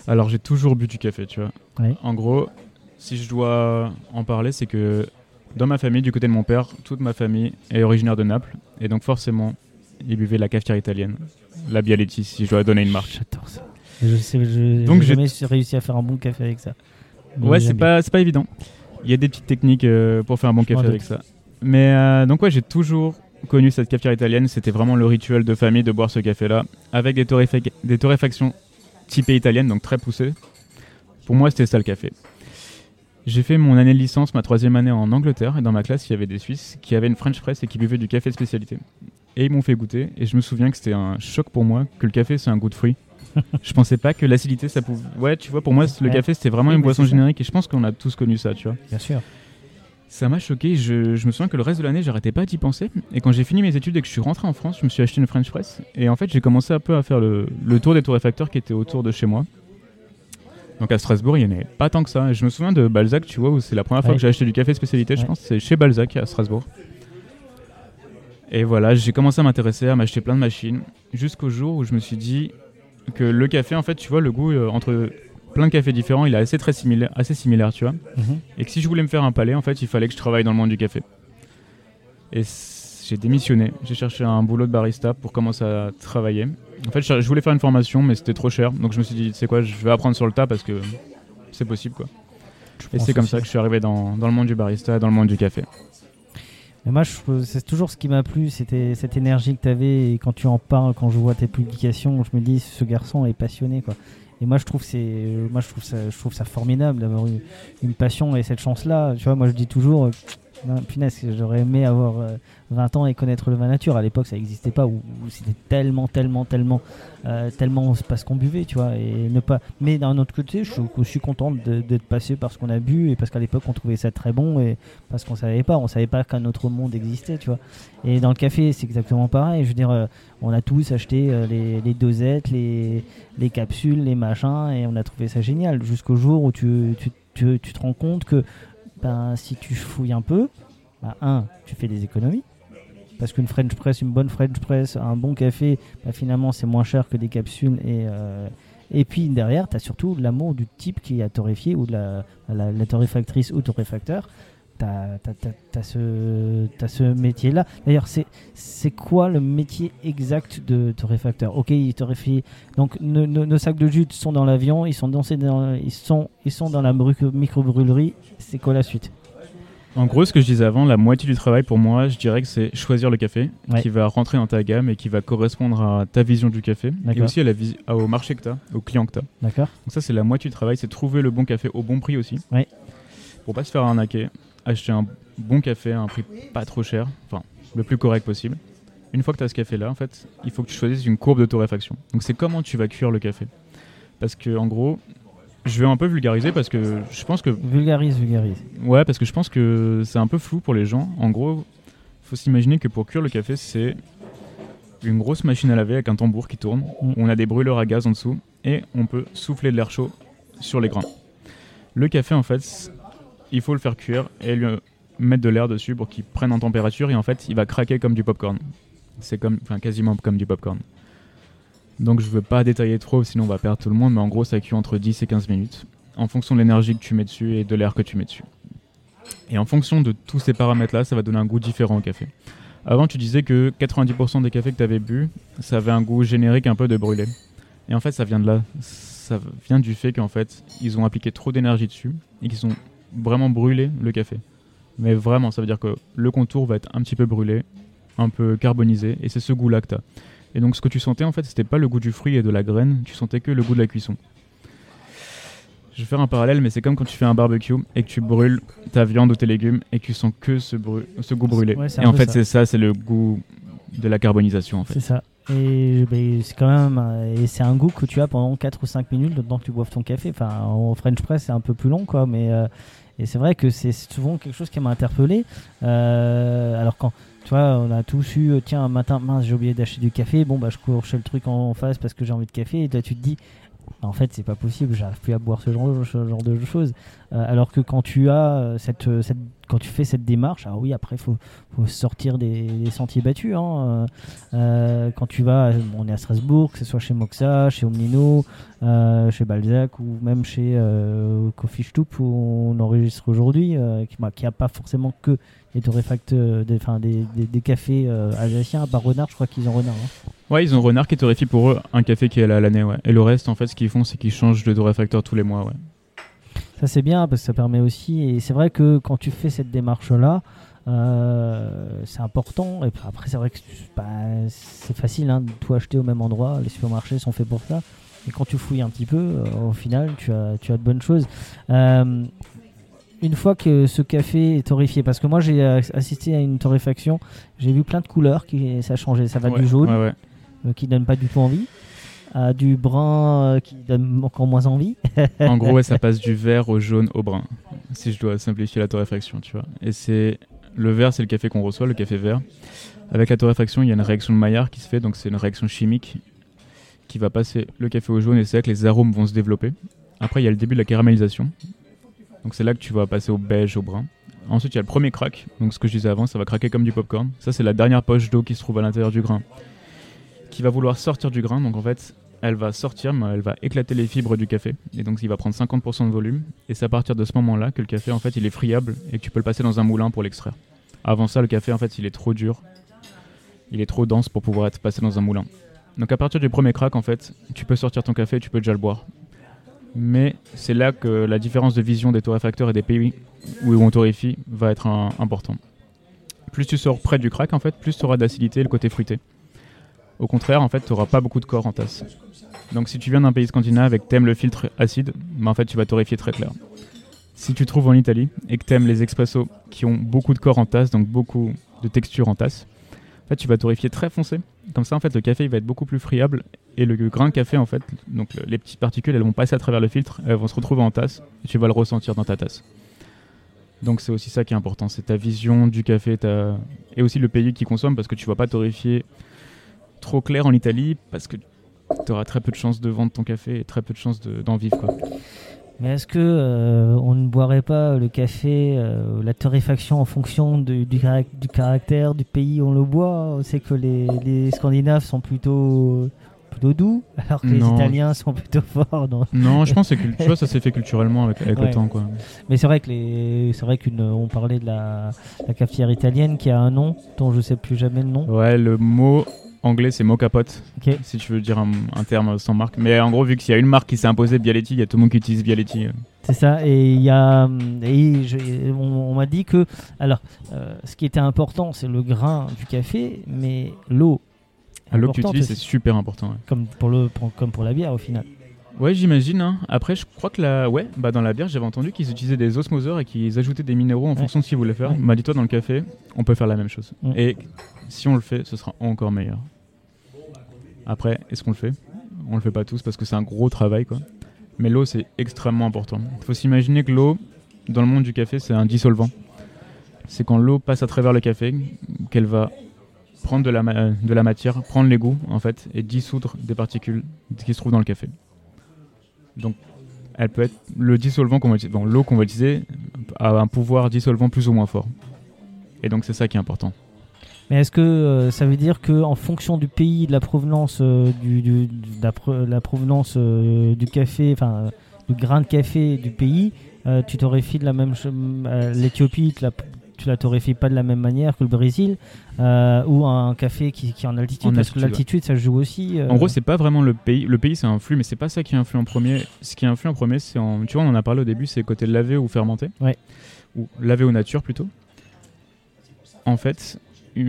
Alors, j'ai toujours bu du café, tu vois. Ouais. En gros, si je dois en parler, c'est que dans ma famille, du côté de mon père, toute ma famille est originaire de Naples. Et donc, forcément, ils buvaient la cafetière italienne. La Bialetti, si je dois donner une marque. J'adore ça. Je sais, je, Donc, j'ai jamais réussi à faire un bon café avec ça. Mais Ouais, c'est pas, pas évident. Il y a des petites techniques euh, pour faire un bon café avec ça. Mais euh, donc, ouais, j'ai toujours connu cette cafetière italienne. C'était vraiment le rituel de famille de boire ce café-là, avec des, torréfac- des torréfactions typées italiennes, donc très poussées. Pour moi, c'était ça le café. J'ai fait mon année de licence, ma troisième année en Angleterre, et dans ma classe, il y avait des Suisses qui avaient une French press et qui buvaient du café de spécialité. Et ils m'ont fait goûter, et je me souviens que c'était un choc pour moi que le café c'est un goût de fruit. je pensais pas que l'acidité ça pouvait. Ouais, tu vois, pour moi, le café c'était vraiment Oui, une boisson générique, et je pense qu'on a tous connu ça, tu vois. Bien sûr. Ça m'a choqué. Je, je me souviens que le reste de l'année, j'arrêtais pas d'y penser. Et quand j'ai fini mes études et que je suis rentré en France, je me suis acheté une French Press. Et en fait, j'ai commencé un peu à faire le, le tour des torréfacteurs qui étaient autour de chez moi. Donc à Strasbourg, il n'y en avait pas tant que ça. Et je me souviens de Balzac, tu vois, où c'est la première fois Ouais. que j'ai acheté du café spécialité, je pense. C'est chez Balzac à Strasbourg. Et voilà, j'ai commencé à m'intéresser, à m'acheter plein de machines. Jusqu'au jour où je me suis dit que le café, en fait, tu vois, le goût euh, entre plein de cafés différents, il est assez, très similaire, assez similaire, tu vois. Mhm. Et que si je voulais me faire un palais, en fait, il fallait que je travaille dans le monde du café. Et j'ai démissionné. J'ai cherché un boulot de barista pour commencer à travailler. En fait, je voulais faire une formation, mais c'était trop cher. Donc je me suis dit, c'est quoi, je vais apprendre sur le tas parce que c'est possible, quoi. Et c'est comme ça que je suis arrivé dans, dans le monde du barista, dans le monde du café. Moi, c'est toujours ce qui m'a plu, c'était cette énergie que tu avais. Et quand tu en parles, quand je vois tes publications, je me dis, ce garçon est passionné. Et moi, je trouve, c'est, moi, je trouve, ça, je trouve ça formidable d'avoir eu une passion et cette chance-là. Tu vois, moi, je dis toujours, euh, punaise, j'aurais aimé avoir euh, 20 ans et connaître le vin nature. À l'époque, ça n'existait pas, où c'était tellement, tellement, tellement, euh, tellement parce qu'on buvait, tu vois. Et ne pas... Mais d'un autre côté, je suis de- d'être passé par ce qu'on a bu et parce qu'à l'époque, on trouvait ça très bon et parce qu'on savait pas, on savait pas qu'un autre monde existait, tu vois. Et dans le café, c'est exactement pareil. Je veux dire, euh, on a tous acheté euh, les, dosettes, les, les capsules, les machins, et on a trouvé ça génial. Jusqu'au jour où tu, tu, tu te rends compte que ben, si tu fouilles un peu, ben, un, tu fais des économies. Parce qu'une French press, une bonne French press, un bon café, ben, finalement, c'est moins cher que des capsules. Et, euh, puis derrière, tu as surtout l'amour du type qui a torréfié ou de la torréfactrice ou torréfacteur. Tu as, ce, t'as ce métier-là. D'ailleurs, c'est quoi le métier exact de torréfacteur Ok, il torréfie. Donc, nos, sacs de jus sont dans l'avion, ils sont dans, ils sont, ils sont dans la microbrûlerie. C'est quoi la suite? En gros, ce que je disais avant, la moitié du travail pour moi, je dirais que c'est choisir le café Ouais. qui va rentrer dans ta gamme et qui va correspondre à ta vision du café et aussi à la au marché que tu as, au client que tu as. D'accord Donc ça, c'est la moitié du travail, c'est trouver le bon café au bon prix aussi. Ouais. Pour pas se faire arnaquer, acheter un bon café à un prix pas trop cher, enfin le plus correct possible. Une fois que tu as ce café-là, en fait, il faut que tu choisisses une courbe de torréfaction. Donc c'est comment tu vas cuire le café. Parce que en gros, je vais un peu vulgariser parce que je pense que Vulgarise, vulgarise. Ouais, parce que je pense que c'est un peu flou pour les gens. En gros, faut s'imaginer que pour cuire le café, c'est une grosse machine à laver avec un tambour qui tourne. Mm. On a des brûleurs à gaz en dessous et on peut souffler de l'air chaud sur les grains. Le café, en fait, il faut le faire cuire et lui mettre de l'air dessus pour qu'il prenne en température et en fait, il va craquer comme du popcorn. C'est comme, enfin, quasiment comme du popcorn. Donc, je veux pas détailler trop, sinon on va perdre tout le monde, mais en gros, ça cuit entre 10 et 15 minutes en fonction de l'énergie que tu mets dessus et de l'air que tu mets dessus. Et en fonction de tous ces paramètres-là, ça va donner un goût différent au café. Avant, tu disais que 90% des cafés que tu avais bu, ça avait un goût générique un peu de brûlé. Et en fait, ça vient de là. Ça vient du fait qu'en fait, ils ont appliqué trop d'énergie dessus et qu'ils ont vraiment brûlé le café. Mais vraiment, ça veut dire que le contour va être un petit peu brûlé, un peu carbonisé, et c'est ce goût-là que tu as. Et donc, ce que tu sentais, en fait, c'était pas le goût du fruit et de la graine, tu sentais que le goût de la cuisson. Je vais faire un parallèle, mais c'est comme quand tu fais un barbecue et que tu brûles ta viande ou tes légumes et que tu sens que ce, goût brûlé. Ouais, et en fait, c'est ça, c'est le goût de la carbonisation, en fait. C'est ça. Et ben, c'est quand même euh, et c'est un goût que tu as pendant 4 ou 5 minutes temps que tu boives ton café. Enfin, en French press, c'est un peu plus long, quoi. Mais euh, et c'est vrai que c'est souvent quelque chose qui m'a interpellé. Euh, alors quand tu vois, on a tous eu, euh, tiens, un matin, mince, j'ai oublié d'acheter du café. Bon, bah, je cours chez le truc en face parce que j'ai envie de café. Et là, tu te dis, en fait, c'est pas possible, j'arrive plus à boire ce genre, de choses. Euh, alors que quand tu as cette- quand tu fais cette démarche, ah oui, après, faut, faut sortir des, sentiers battus. hein. Euh, euh, quand tu vas, on est à Strasbourg, que ce soit chez Moxa, chez Omnino, euh, chez Balzac ou même chez euh, Coffee Stoop où on enregistre aujourd'hui, qui n'a pas forcément que des torréfacteurs, des, des, cafés alsaciens, à part Renard, je crois qu'ils ont Renard. hein. Ouais, ils ont Renard qui torréfie pour eux un café qui est là à l'année. Et le reste, en fait, ce qu'ils font, c'est qu'ils changent de torréfacteur tous les mois. Ça c'est bien parce que ça permet aussi, et c'est vrai que quand tu fais cette démarche-là, euh, c'est important. Et après, c'est vrai que bah, c'est facile hein, de tout acheter au même endroit. Les supermarchés sont faits pour ça. Et quand tu fouilles un petit peu, euh, au final, tu as, tu as de bonnes choses. Euh, une fois que ce café est torréfié, parce que moi j'ai assisté à une torréfaction, j'ai vu plein de couleurs qui ça a changé. Ça va Ouais, du jaune Ouais, ouais. qui donne pas du tout envie, à du brun euh, qui donne encore moins envie. En gros, ouais, ça passe du vert au jaune au brun. si je dois simplifier la torréfaction, tu vois. Et c'est le vert, c'est le café qu'on reçoit, le café vert. Avec la torréfaction, il y a une réaction de Maillard qui se fait, donc c'est une réaction chimique qui va passer le café au jaune et c'est là que les arômes vont se développer. Après, il y a le début de la caramélisation. Donc c'est là que tu vas passer au beige, au brun. Ensuite, il y a le premier crack. Donc ce que je disais avant, ça va craquer comme du popcorn. Ça, c'est la dernière poche d'eau qui se trouve à l'intérieur du grain. Qui va vouloir sortir du grain. Donc en fait, elle va sortir, mais elle va éclater les fibres du café. Et donc il va prendre 50% de volume. Et c'est à partir de ce moment-là que le café, en fait, il est friable et que tu peux le passer dans un moulin pour l'extraire. Avant ça, le café, en fait, il est trop dur. Il est trop dense pour pouvoir être passé dans un moulin. Donc à partir du premier crack, en fait, tu peux sortir ton café, tu peux déjà le boire. Mais c'est là que la différence de vision des torréfacteurs et des pays où on torréfie va être important. Plus tu sors près du crack, en fait, plus tu auras d'acidité et le côté fruité. Au contraire, en fait, tu n'auras pas beaucoup de corps en tasse. Donc si tu viens d'un pays scandinave avec que aimes le filtre acide, bah, en fait, tu vas torréfier très clair. Si tu trouves en Italie et que tu aimes les expressos qui ont beaucoup de corps en tasse, donc beaucoup de texture en tasse, en fait, tu vas torréfier très foncé. Comme ça, en fait, le café va être beaucoup plus friable et le grain de café, en fait, donc les petites particules, elles vont passer à travers le filtre, elles vont se retrouver en tasse et tu vas le ressentir dans ta tasse. Donc c'est aussi ça qui est important, c'est ta vision du café et aussi le pays qui consomme parce que tu vas pas torréfier trop clair en Italie parce que tu auras très peu de chances de vendre ton café et très peu de chances d'en vivre. Quoi. Mais est-ce que euh, on ne boirait pas le café, euh, la torréfaction en fonction du, du, caractère du pays où on le boit? C'est que les, les, Scandinaves sont plutôt plutôt doux, alors que les Italiens sont plutôt forts. Non, je pense que tu vois, ça s'est fait culturellement avec, le temps. Quoi. Mais c'est vrai que les, c'est vrai qu'une, on parlait de la, la cafetière italienne qui a un nom dont je sais plus jamais le nom. Ouais, le mot anglais, c'est Mocapote, si tu veux dire un, terme sans marque. Mais en gros, vu qu'il y a une marque qui s'est imposée, Bialetti, il y a tout le monde qui utilise Bialetti. C'est ça, et il y a, et on, m'a dit que, alors, euh, ce qui était important, c'est le grain du café, mais l'eau. L'eau que tu utilises, c'est super important. Comme, pour le, comme pour la bière, au final. Ouais, j'imagine. Hein. Après, je crois que la, ouais, bah dans la bière, j'avais entendu qu'ils utilisaient des osmoseurs et qu'ils ajoutaient des minéraux en fonction de ce qu'ils voulaient faire. Bah, dis-toi, dans le café, on peut faire la même chose. Et si on le fait, ce sera encore meilleur. Après, est-ce qu'on le fait? On le fait pas tous parce que c'est un gros travail, quoi. Mais l'eau, c'est extrêmement important. Il faut s'imaginer que l'eau, dans le monde du café, c'est un dissolvant. C'est quand l'eau passe à travers le café qu'elle va prendre de la, de la matière, prendre les goûts, en fait, et dissoudre des particules qui se trouvent dans le café. Donc, elle peut être le dissolvant qu'on va utiliser. l'eau qu'on va utiliser a un pouvoir dissolvant plus ou moins fort. Et donc, c'est ça qui est important. Mais est-ce que euh, ça veut dire que en fonction du pays, de la provenance euh, du, de la, provenance euh, du café, enfin du grain de café du pays, tu torréfies de la même chose L'Éthiopie, tu la torréfies pas de la même manière que le Brésil ou un café qui, qui est en altitude, parce que l'altitude ça joue aussi. En gros, c'est pas vraiment le pays. Le pays, c'est un flux, mais c'est pas ça qui influe en premier. Ce qui influe en premier, c'est en. Tu vois, on en a parlé au début, c'est côté lavé ou fermenté. Ouais. Ou lavé aux nature plutôt. En fait,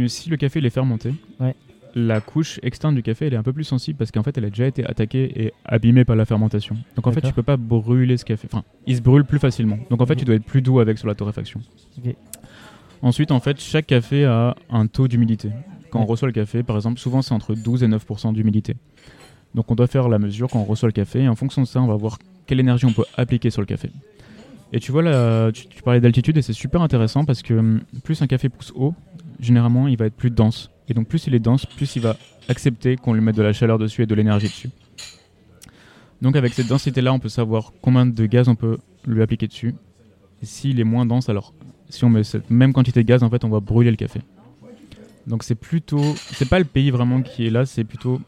si le café est fermenté, la couche externe du café elle est un peu plus sensible parce qu'en fait elle a déjà été attaquée et abîmée par la fermentation. Donc en fait tu peux pas brûler ce café. Enfin, il se brûle plus facilement. Donc en fait tu dois être plus doux avec sur la torréfaction. Ensuite en fait chaque café a un taux d'humidité. Quand on reçoit le café par exemple souvent c'est entre 12 et 9% d'humidité. Donc on doit faire la mesure quand on reçoit le café et en fonction de ça on va voir quelle énergie on peut appliquer sur le café. Et tu vois là, tu, parlais d'altitude et c'est super intéressant parce que hum, plus un café pousse haut, généralement, il va être plus dense. Et donc, plus il est dense, plus il va accepter qu'on lui mette de la chaleur dessus et de l'énergie dessus. Donc, avec cette densité-là, on peut savoir combien de gaz on peut lui appliquer dessus. Et s'il est moins dense, alors si on met cette même quantité de gaz, en fait, on va brûler le café. Donc, c'est plutôt. C'est pas le pays vraiment qui est là, c'est plutôt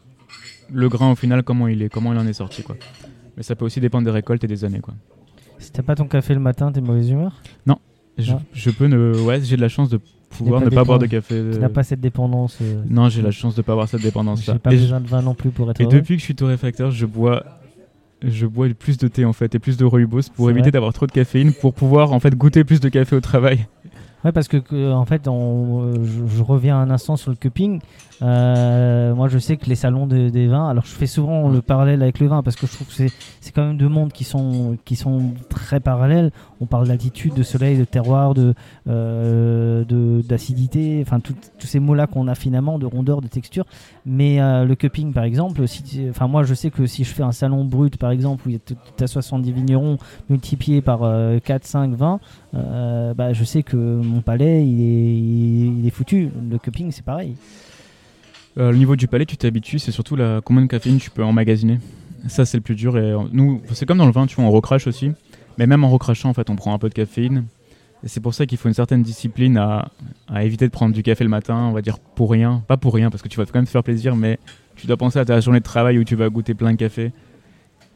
le grain au final, comment il est, comment il en est sorti, quoi. Mais ça peut aussi dépendre des récoltes et des années, quoi. Si t'as pas ton café le matin, t'es mauvaise humeur Non. Je, je, peux ne. Ouais, j'ai de la chance de pouvoir ne pas boire de café. Tu n'as pas cette dépendance. Euh, non, j'ai la chance de ne pas avoir cette dépendance. J'ai pas besoin de vin non plus pour être. Et depuis que je suis torréfacteur, je bois, je bois plus de thé en fait et plus de rooibos pour éviter d'avoir trop de caféine, pour pouvoir en fait goûter plus de café au travail. Ouais, parce que, en fait, euh, je, reviens un instant sur le cupping. Euh, moi, je sais que les salons de- des vins, alors je fais souvent le parallèle avec le vin parce que je trouve que c'est, quand même deux mondes qui sont, très parallèles. On parle d'altitude, de soleil, de terroir, de, euh, d'acidité, enfin tous ces mots-là qu'on a finalement, de rondeur, de texture. Mais le cupping, par exemple, tu- enfin moi, je sais que si je fais un salon brut, par exemple, où il y a t- t'as 70 vignerons multipliés par euh, 4, 5, 20, euh, bah, je sais que mon palais, il est, foutu. Le cupping, c'est pareil. Euh, le niveau du palais, tu t'habitues, c'est surtout la combien de caféine tu peux emmagasiner? Ça, c'est le plus dur. Et euh, nous, c'est comme dans le vin, tu vois, on recrache aussi. Mais même en recrachant, en fait, on prend un peu de caféine. Et c'est pour ça qu'il faut une certaine discipline à, éviter de prendre du café le matin, on va dire pour rien. Pas pour rien, parce que tu vas quand même te faire plaisir, mais tu dois penser à ta journée de travail où tu vas goûter plein de café.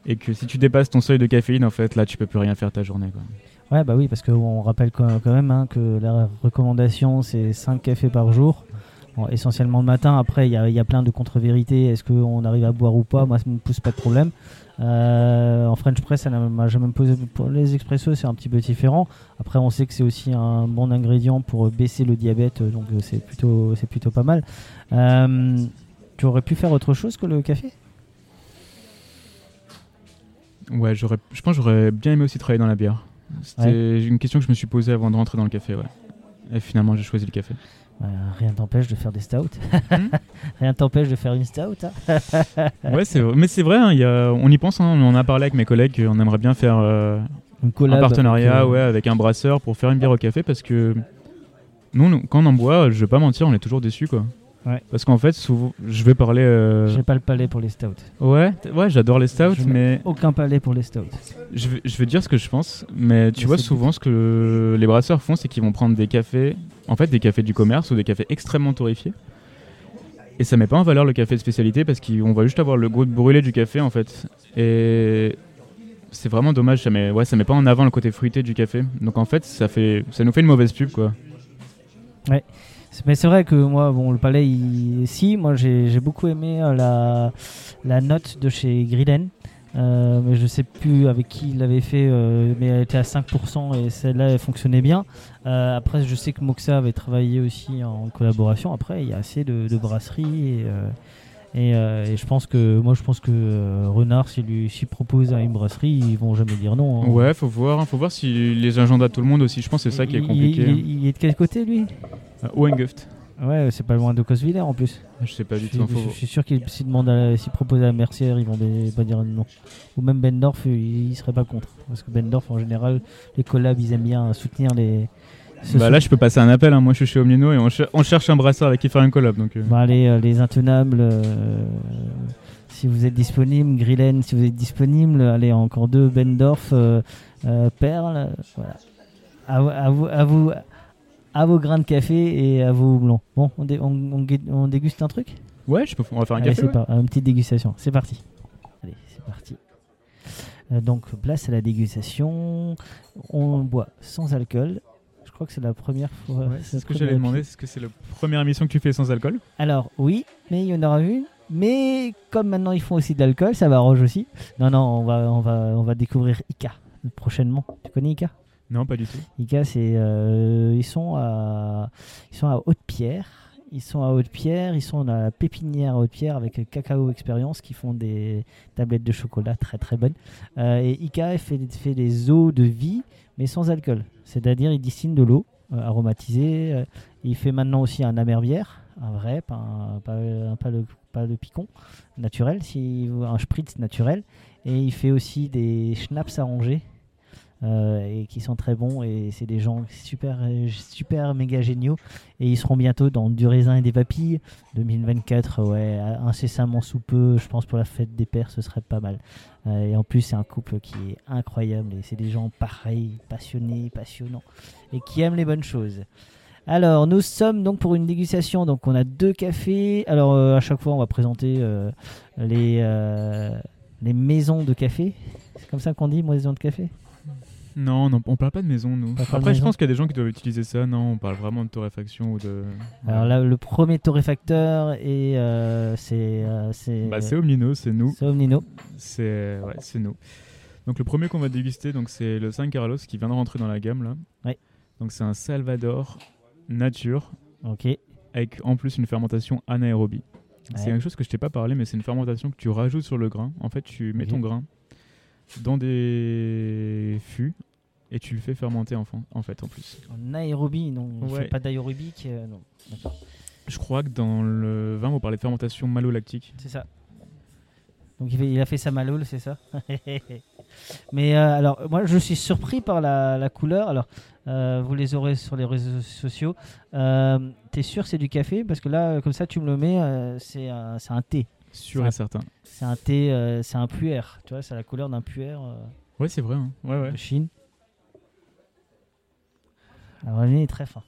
Et que si tu dépasses ton seuil de caféine, en fait, là, tu peux plus rien faire ta journée. Ouais, bah oui, parce qu'on rappelle quand même hein, que la recommandation, c'est 5 cafés par jour. Essentiellement le matin. Après, il y y a plein de contre-vérités. Est-ce qu'on arrive à boire ou pas? Moi, ça me pose pas de problème. Euh, en French Press, ça m'a jamais posé. Pour les expressos, c'est un petit peu différent. Après, on sait que c'est aussi un bon ingrédient pour baisser le diabète, donc euh, c'est plutôt, plutôt pas mal. Euh, tu aurais pu faire autre chose que le café? Ouais, je pense j'aurais bien aimé aussi travailler dans la bière. C'était une question que je me suis posée avant de rentrer dans le café, ouais. Et finalement, j'ai choisi le café. Euh, Rien t'empêche de faire des stouts. Hmm Rien t'empêche de faire une stout. hein. ouais, c'est vrai. Mais c'est vrai, hein, il y a- on y pense, hein, on en a parlé avec mes collègues, on aimerait bien faire euh, Une un partenariat avec, euh, ouais, avec un brasseur pour faire une bière au café parce que nous, nous, quand on en boit, je vais pas mentir, on est toujours déçus quoi. Ouais. Parce qu'en fait, souvent, je vais parler. euh, J'ai pas le palais pour les stouts. Ouais, ouais, j'adore les stouts, mais Aucun palais pour les stouts. je vais, je vais dire ce que je pense. Mais tu Mais vois, souvent, ce que les brasseurs font, c'est qu'ils vont prendre des cafés, en fait, des cafés du commerce ou des cafés extrêmement torréfiés. Et ça met pas en valeur le café de spécialité parce qu'on va juste avoir le goût de brûlé du café en fait. Et c'est vraiment dommage, ça met, ouais, ça met pas en avant le côté fruité du café. Donc en fait, ça, fait, ça nous fait une mauvaise pub quoi. C'est- Mais c'est vrai que moi, bon, le palais, si, moi j'ai beaucoup aimé euh, la, la note de chez Grillen. Euh, mais je sais plus avec qui il l'avait fait, euh, mais elle était à 5% et celle-là elle fonctionnait bien. Après, je sais que Moxa avait travaillé aussi en collaboration. Après, il y a assez de, de brasseries et, et, euh, et je pense que moi je pense que euh, Renard, s'il lui s'il propose à une brasserie, ils vont jamais dire non. hein. Ouais, faut voir, hein, faut voir si les agendas de tout le monde aussi. Je pense que c'est ça qui est compliqué. Il, il- il est de quel côté lui? Euh, Oenguft. Ouais, c'est pas loin de Cosviller en plus. Je sais pas du tout. hein, je suis sûr qu'ils s'ils demandent à- s'ils proposent à la Mercière, ils vont pas dire non. Ou même Bendorf, il, il serait pas contre. Parce que Bendorf, en général, les collabs, ils aiment bien soutenir les. Bah là, je peux passer un appel. hein. Moi, je suis chez Omnino et on, cher- on cherche un brasseur avec qui faire une collab. Donc, euh, Bah, allez, euh, les intenables, euh, si vous êtes disponible, Grillen, si vous êtes disponible, allez, encore deux, Bendorf, Perle, voilà. À, vous- à vous, à, vous, à vos grains de café et à vos houblons. Bon, on, dé- on, on gu- on déguste un truc? Ouais, je peux, on va faire un Allez, café. ouais. pas, une petite dégustation, c'est parti. Allez, c'est parti. Donc, place à la dégustation. On boit sans alcool. Je crois que c'est la première fois. Ouais, c'est ce que j'allais demander. Est-ce que c'est la première émission que tu fais sans alcool? Alors oui, mais il y en aura une. Mais comme maintenant ils font aussi de l'alcool, ça m'arrange aussi. Non, non, on va, on va, on va découvrir Ika prochainement. Tu connais Ika Non, pas du tout. Ika, c'est, euh, ils sont à, ils sont à Haute-Pierre. Ils sont à Haute-Pierre. Ils sont à la pépinière à Haute-Pierre avec Cacao Experience qui font des tablettes de chocolat très très bonnes. Euh, et Ika fait, fait des eaux de vie, mais sans alcool. C'est-à-dire, il distille de l'eau euh, aromatisée. euh, il fait maintenant aussi un amerbière, un vrai, pas, un- pas, un- pas le picon naturel, si, un spritz naturel. Et il fait aussi des schnapps arrangés. Euh, et qui sont très bons. Et c'est des gens super super méga géniaux. Et ils seront bientôt dans du raisin et des papilles 2024 ouais incessamment sous peu je pense pour la fête des pères ce serait pas mal. Euh, et en plus c'est un couple qui est incroyable. Et c'est des gens pareils passionnés passionnants et qui aiment les bonnes choses. Alors nous sommes donc pour une dégustation. Donc on a deux cafés. Alors euh, à chaque fois on va présenter les les maisons de café. C'est comme ça qu'on dit maisons de café? Non, non, on parle pas de maison, nous. Pas Après, je pense qu'il y a des gens qui doivent utiliser ça. Non, on parle vraiment de torréfaction ou de. Alors là, le premier torréfacteur et euh, c'est euh, c'est Bah, c'est Omnino, c'est nous. c'est Omnino. C'est ouais, c'est nous. Donc le premier qu'on va déguster, donc c'est le San Carlos qui vient de rentrer dans la gamme là. Ouais. Donc c'est un Salvador nature Ok. avec en plus une fermentation anaérobie. C'est quelque chose que je t'ai pas parlé, mais c'est une fermentation que tu rajoutes sur le grain. En fait, tu mets ton grain dans des fûts et tu le fais fermenter en, en fait en plus. En aérobie, non. On Ouais. fait pas d'aérobique, euh, non. Je crois que dans le vin, on parlait de fermentation malolactique. C'est ça. Donc il, a fait sa malole, c'est ça Mais euh, alors, moi je suis surpris par la, la couleur. Alors, euh, vous les aurez sur les réseaux sociaux. Euh, T'es sûr c'est du café? Parce que là, comme ça, tu me le mets, c'est un, un thé. Sûr et certain. C'est un thé, c'est un puer. Tu vois, c'est la couleur d'un puer Ouais, c'est vrai. hein. Ouais, ouais. de Chine. Le nez est très fin.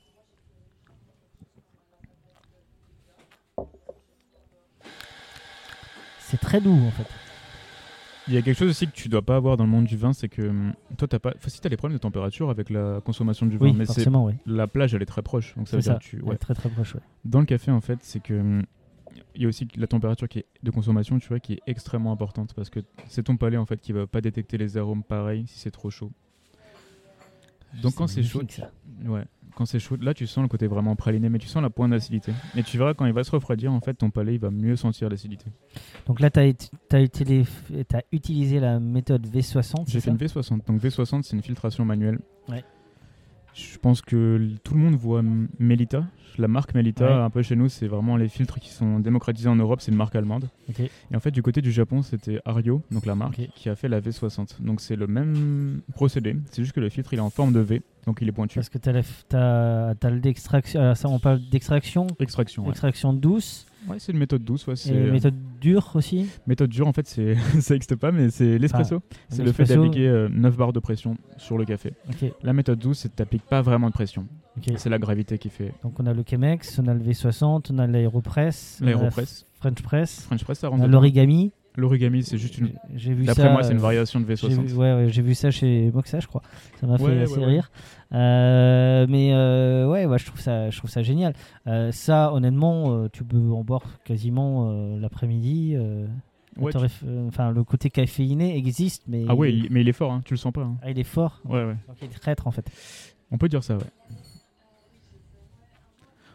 C'est très doux en fait. Il y a quelque chose aussi que tu dois pas avoir dans le monde du vin, c'est que hum, toi, t'as pas. Enfin, si t'as des problèmes de température avec la consommation du vin, Oui, mais c'est oui. la plage, elle est très proche. Donc ça veut dire que tu. Ouais. Très très proche, ouais. Dans le café, en fait, c'est que hum, il y a aussi la température qui est de consommation, tu vois, qui est extrêmement importante parce que c'est ton palais en fait qui va pas détecter les arômes pareils si c'est trop chaud. Donc quand c'est chaud, ça. ouais, quand c'est chaud, là tu sens le côté vraiment praliné, mais tu sens la pointe d'acidité. Et tu verras quand il va se refroidir, en fait, ton palais il va mieux sentir l'acidité. Donc là, tu as, utilisé la méthode V60. J'ai fait une V60. Donc V60, c'est une filtration manuelle. Ouais. Je pense que tout le monde voit Melita. La marque Melita, Ouais. un peu chez nous, c'est vraiment les filtres qui sont démocratisés en Europe. C'est une marque allemande. Et en fait, du côté du Japon, c'était Ario, donc la marque, qui a fait la V60. Donc c'est le même procédé. C'est juste que le filtre, il est en forme de V, donc il est pointu. Parce que tu as, le d'extraction. alors ça, on parle d'extraction, Extraction. Ouais, extraction douce Ouais, c'est une méthode douce. Ouais, c'est et euh, méthode dure aussi. méthode dure. En fait, c'est ça n'existe pas, mais c'est l'espresso. c'est le fait d'appliquer euh, 9 barres de pression sur le café. La méthode douce, c'est que t'appliques pas vraiment de pression. C'est la gravité qui fait Donc on a le Chemex, on a le V60, on a l'aéropress, la l'aéropress. French Press, French press, ça rentre l'origami. L'origami, c'est juste une. J'ai- vu. D'après moi, c'est une euh, variation de J'ai V60. vu, ouais, ouais, j'ai vu ça chez Moxa, je crois. Ça m'a fait assez ouais, rire. Euh, mais euh, ouais, ouais, je trouve ça, je trouve ça génial. Euh, ça, honnêtement, tu peux en boire quasiment l'après-midi. Enfin, le côté caféiné existe, mais Ah ouais, il- mais il est fort, hein, tu le sens pas. hein. Ah, il est fort. Ouais, ouais. Donc il est traître en fait. On peut dire ça, ouais.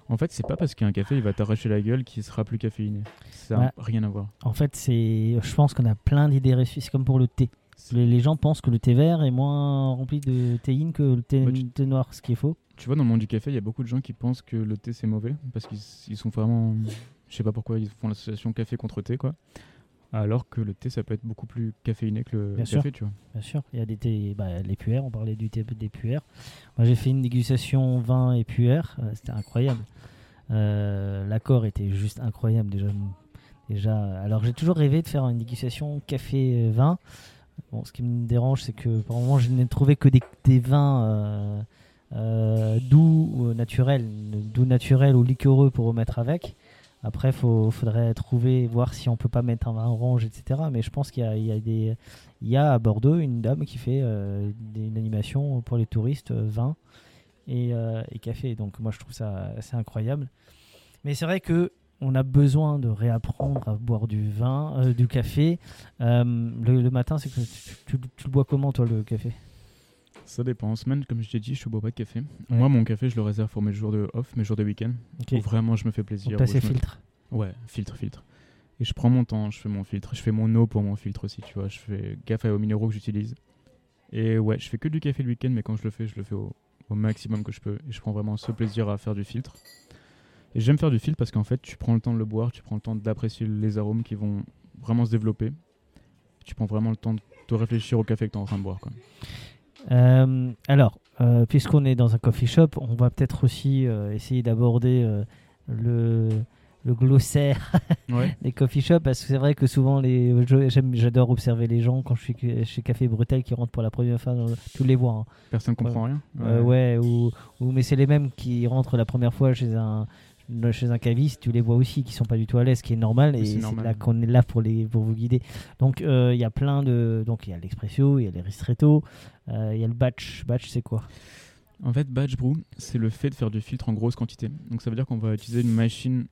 En fait, c'est pas parce qu'un café il va t'arracher la gueule qu'il sera plus caféiné. Ça n'a rien à voir. En fait, c'est, je pense qu'on a plein d'idées reçues. C'est comme pour le thé. Les, les gens pensent que le thé vert est moins rempli de théine que le thé, Bah, tu- thé noir, ce qui est faux. Tu vois, dans le monde du café, il y a beaucoup de gens qui pensent que le thé c'est mauvais parce qu'ils ils sont vraiment. Je sais pas pourquoi ils font l'association café contre thé, quoi. Alors que le thé ça peut être beaucoup plus caféiné que le Bien café, tu vois. Bien sûr, il y a des thés, bah, les puères, on parlait du thé des puères. Moi j'ai fait une dégustation vin et puère, euh, c'était incroyable. Euh, L'accord était juste incroyable déjà. déjà alors j'ai toujours rêvé de faire une dégustation café-vin. Bon, ce qui me dérange, c'est que par moment je n'ai trouvé que des, des vins euh, euh, doux ou naturels, doux naturels ou liquoreux pour remettre avec. Après, il faudrait trouver, voir si on peut pas mettre un vin orange, etc. Mais je pense qu'il y a, il y a des, il y a à Bordeaux une dame qui fait euh, une animation pour les touristes, euh, vin et, euh, et café. Donc moi je trouve ça assez incroyable. Mais c'est vrai que on a besoin de réapprendre à boire du vin, du café. Le, le matin, c'est que tu le bois comment toi le café? Ça dépend. En semaine, comme je t'ai dit, je bois pas de café. Ouais. Moi, mon café, je le réserve pour mes jours de off, mes jours de week-end. Ok. Où vraiment je me fais plaisir. Ces je me- filtres. Ouais, filtre, filtre. Et je prends mon temps, je fais mon filtre, je fais mon eau pour mon filtre aussi, tu vois. Je fais gaffe aux minéraux que j'utilise. Et ouais, je fais que du café le week-end, mais quand je le fais, je le fais au, au maximum que je peux. Et je prends vraiment ce plaisir à faire du filtre. Et j'aime faire du filtre parce qu'en fait, tu prends le temps de le boire, tu prends le temps d'apprécier les arômes qui vont vraiment se développer. Tu prends vraiment le temps de te réfléchir au café que tu es en train de boire. Quoi. Euh, alors, euh, puisqu'on est dans un coffee shop, on va peut-être aussi euh, essayer d'aborder le, le glossaire Ouais. des coffee shops parce que c'est vrai que souvent les j'adore observer les gens quand je suis chez Café Brutel qui rentrent pour la première fois tu les vois hein. Personne comprend rien. Ouais ou, ou- mais c'est les mêmes qui rentrent la première fois chez un chez un caviste tu les vois aussi qui sont pas du tout à l'aise ce qui est normal et c'est là qu'on est là pour les pour vous guider donc euh, il y a plein de donc il y a l'expresso il y a les ristretto euh, il y a le batch batch c'est quoi? En fait, batch brew, c'est le fait de faire du filtre en grosse quantité. Donc ça veut dire qu'on va utiliser une machine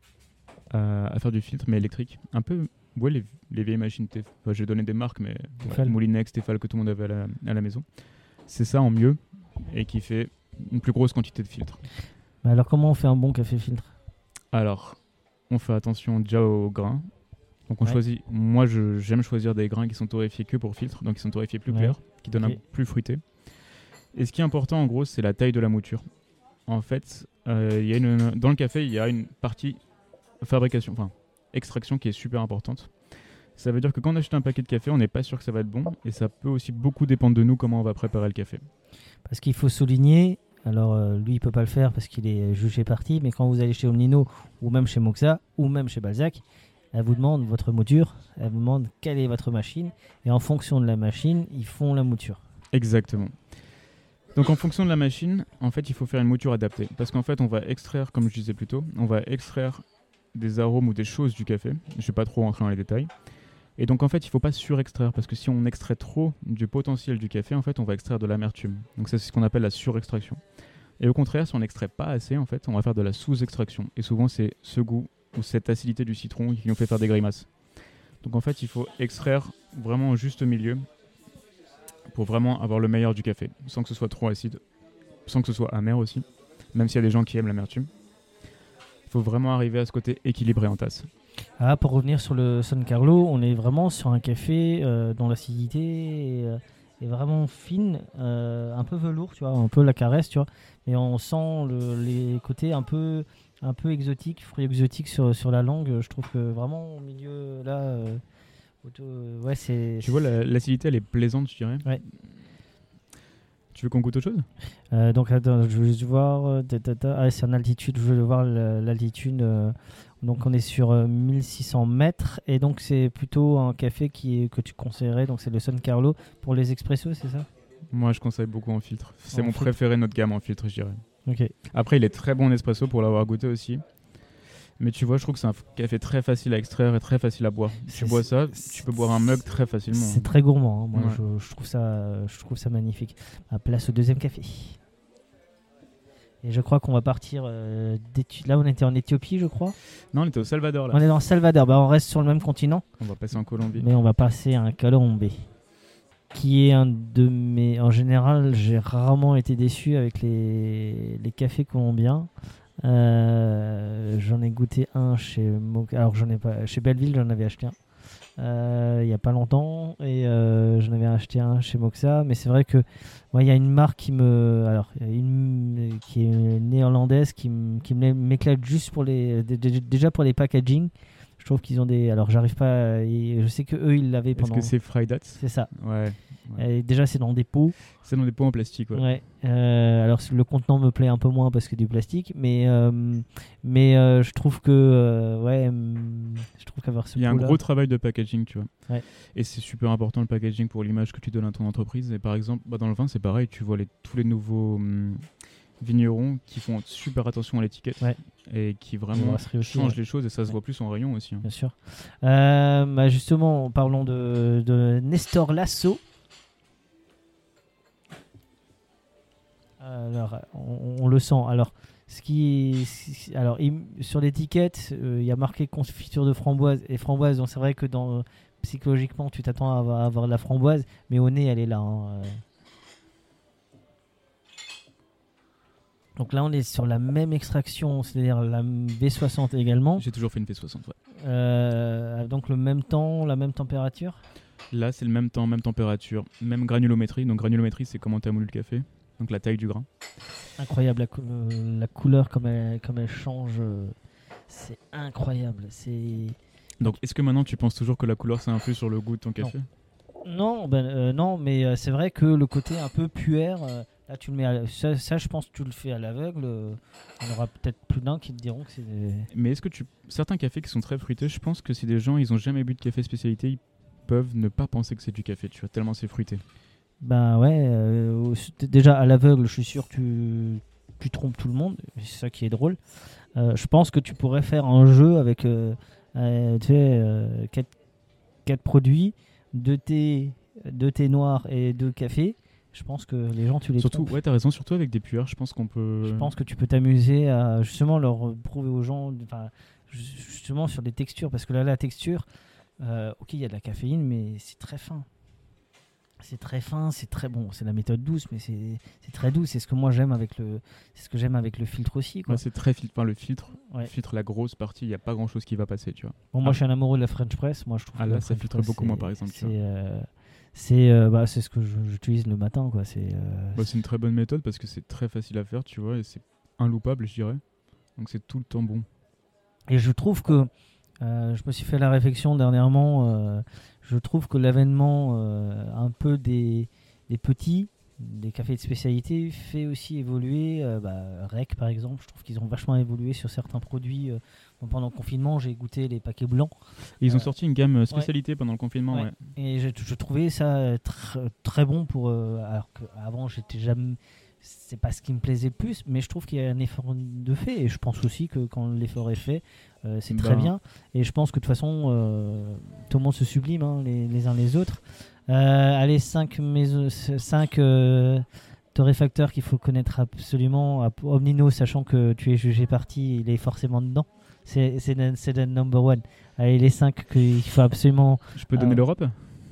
à, à faire du filtre, mais électrique. Un peu, ouais, les, les vieilles machines. Enfin, je vais donner des marques, mais ouais, Moulinex, Tefal, que tout le monde avait à la, à la maison. C'est ça en mieux et qui fait une plus grosse quantité de filtre. Mais alors, comment on fait un bon café filtre? Alors, on fait attention déjà aux grains. Donc on Ouais. choisit, moi je- j'aime choisir des grains qui sont torréfiés que pour filtre, donc qui sont torréfiés plus Ouais. clairs, qui donnent Ok. un plus fruité. Et ce qui est important en gros, c'est la taille de la mouture. En fait, euh, y a une, dans le café, il y a une partie fabrication, enfin extraction qui est super importante. Ça veut dire que quand on achète un paquet de café, on n'est pas sûr que ça va être bon, et ça peut aussi beaucoup dépendre de nous comment on va préparer le café. Parce qu'il faut souligner, alors euh, lui il peut pas le faire parce qu'il est jugé parti, mais quand vous allez chez Omnino ou même chez Moxa ou même chez Balzac, elle vous demande votre mouture, elle vous demande quelle est votre machine, et en fonction de la machine, ils font la mouture. Exactement. Donc en fonction de la machine, en fait, il faut faire une mouture adaptée. Parce qu'en fait, on va extraire, comme je disais plus tôt, on va extraire des arômes ou des choses du café. Je ne vais pas trop rentrer dans les détails. Et donc en fait, il ne faut pas surextraire. Parce que si on extrait trop du potentiel du café, en fait, on va extraire de l'amertume. Donc c'est ce qu'on appelle la surextraction. Et au contraire, si on n'extrait pas assez, en fait, on va faire de la sous-extraction. Et souvent, c'est ce goût ou cette acidité du citron qui nous fait faire des grimaces. Donc en fait, il faut extraire vraiment au juste milieu pour vraiment avoir le meilleur du café, sans que ce soit trop acide, sans que ce soit amer aussi, même s'il y a des gens qui aiment l'amertume. Il faut vraiment arriver à ce côté équilibré en tasse. Ah, pour revenir sur le San Carlo, on est vraiment sur un café euh, dont l'acidité est, euh, est vraiment fine, euh, un peu velours, tu vois, un peu la caresse, tu vois, et on sent le- les côtés un peu, un peu exotiques, fruits exotiques sur, sur la langue. Je trouve que vraiment au milieu là, euh, auto- ouais, c'est. Tu vois, la- l'acidité, elle est plaisante, je dirais. Ouais. Tu veux qu'on goûte autre chose? Euh, donc attends, je veux juste voir. euh. Ah, c'est en altitude. Je veux voir la- l'altitude. euh, donc on est sur euh, 1600 mètres et donc c'est plutôt un café qui est, que tu conseillerais. Donc c'est le San Carlo pour les expressos, c'est ça? Moi, je conseille beaucoup en filtre. C'est mon filtre. préféré de notre gamme en filtre, je dirais. Ok. Après, il est très bon en espresso pour l'avoir goûté aussi. Mais tu vois, je trouve que c'est un café très facile à extraire et très facile à boire. Tu bois ça, tu peux boire un mug très facilement. C'est très gourmand. hein. Moi, Ouais. je, je trouve ça, je trouve ça magnifique. À place au deuxième café. Et je crois qu'on va partir. euh, là, on était en Éthiopie, je crois. Non, on était au Salvador là. On est dans Salvador. Bah, on reste sur le même continent. On va passer en Colombie. Mais on va passer à un Colombé, qui est un de mes. En général, j'ai rarement été déçu avec les, les cafés colombiens. Euh, j'en ai goûté un chez Mo- alors j'en ai pas chez Belleville, j'en avais acheté un il y a pas longtemps et euh, j'en avais acheté un chez Moxa. Mais c'est vrai que moi, il y a une marque qui me, alors une qui est néerlandaise qui m'éclate juste pour les dé- dé- déjà pour les packaging. Je trouve qu'ils ont des. Alors, j'arrive pas. à- Je sais que eux, ils l'avaient Est-ce pendant. que c'est Fried Hats C'est ça. Ouais. Et déjà, c'est dans des pots. C'est dans des pots en plastique. Ouais. Ouais. Euh, alors, le contenant me plaît un peu moins parce que du plastique, mais euh, mais euh, je trouve que ouais, hum, je trouve qu'avoir ce Il y a un gros travail de packaging, tu vois. Ouais. Et c'est super important le packaging pour l'image que tu donnes à ton entreprise. Et par exemple, bah, dans le vin, c'est pareil. Tu vois les, tous les nouveaux hum, vignerons qui font super attention à l'étiquette Ouais. et qui vraiment changent ouais. les choses et ça se voit plus en rayon aussi. hein. Bien sûr. Euh, bah, justement, parlons de, de Nestor Lasso. Alors, on, on le sent. Alors, ce qui, est- alors sur l'étiquette, euh, il y a marqué confiture de framboise et framboise. Donc c'est vrai que dans psychologiquement, tu t'attends à avoir, à avoir de la framboise, mais au nez, elle est là. hein, Donc là, on est sur la même extraction, c'est-à-dire la V60 également. J'ai toujours fait une V60. ouais. Euh, donc le même temps, la même température? Là, c'est le même temps, même température, même granulométrie. Donc, granulométrie, c'est comment tu as moulu le café. Donc, la taille du grain. Incroyable la, cou- euh, la couleur comme elle, comme elle change. euh, C'est incroyable. C'est Donc, est-ce que maintenant tu penses toujours que la couleur ça influe sur le goût de ton café? Non, ben, euh, non, mais euh, c'est vrai que le côté un peu puère. Euh, là, tu le mets. à- ça, ça, je pense que tu le fais à l'aveugle. euh, on aura peut-être plus d'un qui te diront que c'est. des- Mais est-ce que tu. Certains cafés qui sont très fruités, je pense que si des gens ils ont jamais bu de café spécialité, ils peuvent ne pas penser que c'est du café, tu vois, tellement c'est fruité. Ben ouais. euh, déjà à l'aveugle, je suis sûr que tu, tu trompes tout le monde. C'est ça qui est drôle. Euh, je pense que tu pourrais faire un jeu avec euh, euh, tu sais, euh, quatre, quatre produits, deux thés, deux thés noirs et deux cafés. Je pense que les gens, tu les Surtout, trompes. ouais, t'as raison, surtout avec des pueurs, je pense qu'on peut. Je pense que tu peux t'amuser à justement leur prouver aux gens, enfin, justement sur des textures, parce que là, la texture, euh, ok, il y a de la caféine, mais c'est très fin. c'est très fin, c'est très bon, c'est la méthode douce, mais c'est très doux. C'est ce que moi j'aime avec le, c'est ce que j'aime avec le filtre aussi. Ouais, c'est très filtre. Enfin, le filtre, Ouais. filtre la grosse partie, il n'y a pas grand chose qui va passer, tu vois. Bon, moi Ah. je suis un amoureux de la French Press. Moi je trouve Ah, que là, ça filtre beaucoup moins, par exemple, C'est euh, c'est euh, bah, c'est ce que j'utilise le matin, quoi. C'est euh, Bah, c'est une très bonne méthode parce que c'est très facile à faire, tu vois, et c'est inloupable, je dirais. Donc c'est tout le temps bon. Et je trouve que, euh, je me suis fait la réflexion dernièrement, euh, je trouve que l'avènement un peu des, des petits, des cafés de spécialité, fait aussi évoluer, euh, bah, REC par exemple, je trouve qu'ils ont vachement évolué sur certains produits. euh. Bon, pendant le confinement, j'ai goûté les paquets blancs Et ils ont Euh, sorti une gamme spécialité pendant le confinement, Ouais. ouais. et je, je trouvais ça tr- très bon pour. alors qu'avant, j'étais jamais. C'est pas ce qui me plaisait le plus, mais je trouve qu'il y a un effort de fait et je pense aussi que quand l'effort est fait, euh, c'est très Ben. bien. Et je pense que de toute façon, euh, tout le monde se sublime hein, les, les uns les autres. Euh, allez, 5 cinq, euh, torréfacteurs qu'il faut connaître absolument. Omnino, sachant que tu es jugé parti, il est forcément dedans. C'est le number one. Allez, les 5 qu'il faut absolument. Je peux donner Ah. l'Europe?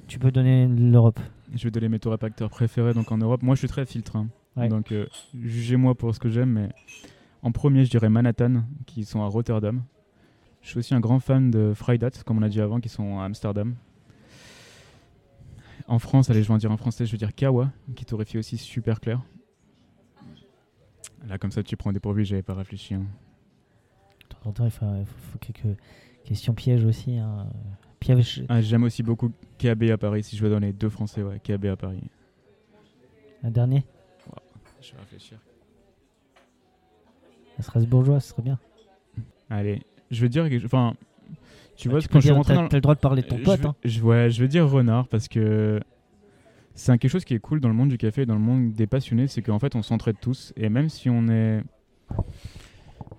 Tu peux donner l'Europe. Je vais donner mes torréfacteurs préférés donc en Europe. Moi, je suis très filtre. hein. Ouais. Donc, euh, jugez-moi pour ce que j'aime. Mais en premier, je dirais Manhattan, qui sont à Rotterdam. Je suis aussi un grand fan de Freidat, comme on a dit avant, qui sont à Amsterdam. En France, allez, je vais en dire en français, je veux dire Kawa, qui torréfie aussi super clair. Là, comme ça, tu prends des pourvus, j'avais pas réfléchi. hein. De temps il faut, quelques questions pièges aussi. hein. Piège Ah, J'aime aussi beaucoup KB à Paris, si je veux donner deux français, ouais, KB à Paris. un dernier Je vais réfléchir. Un Strasbourgeois, ce serait bien. Allez, je veux dire, enfin, tu vois, tu quand peux je suis dire, rentré t'as, dans t'as le droit de parler de ton Euh, pote. je, veux- hein. je- ouais, je veux dire renard parce que c'est quelque chose qui est cool dans le monde du café, et dans le monde des passionnés, c'est qu'en fait on s'entraide tous et même si on est,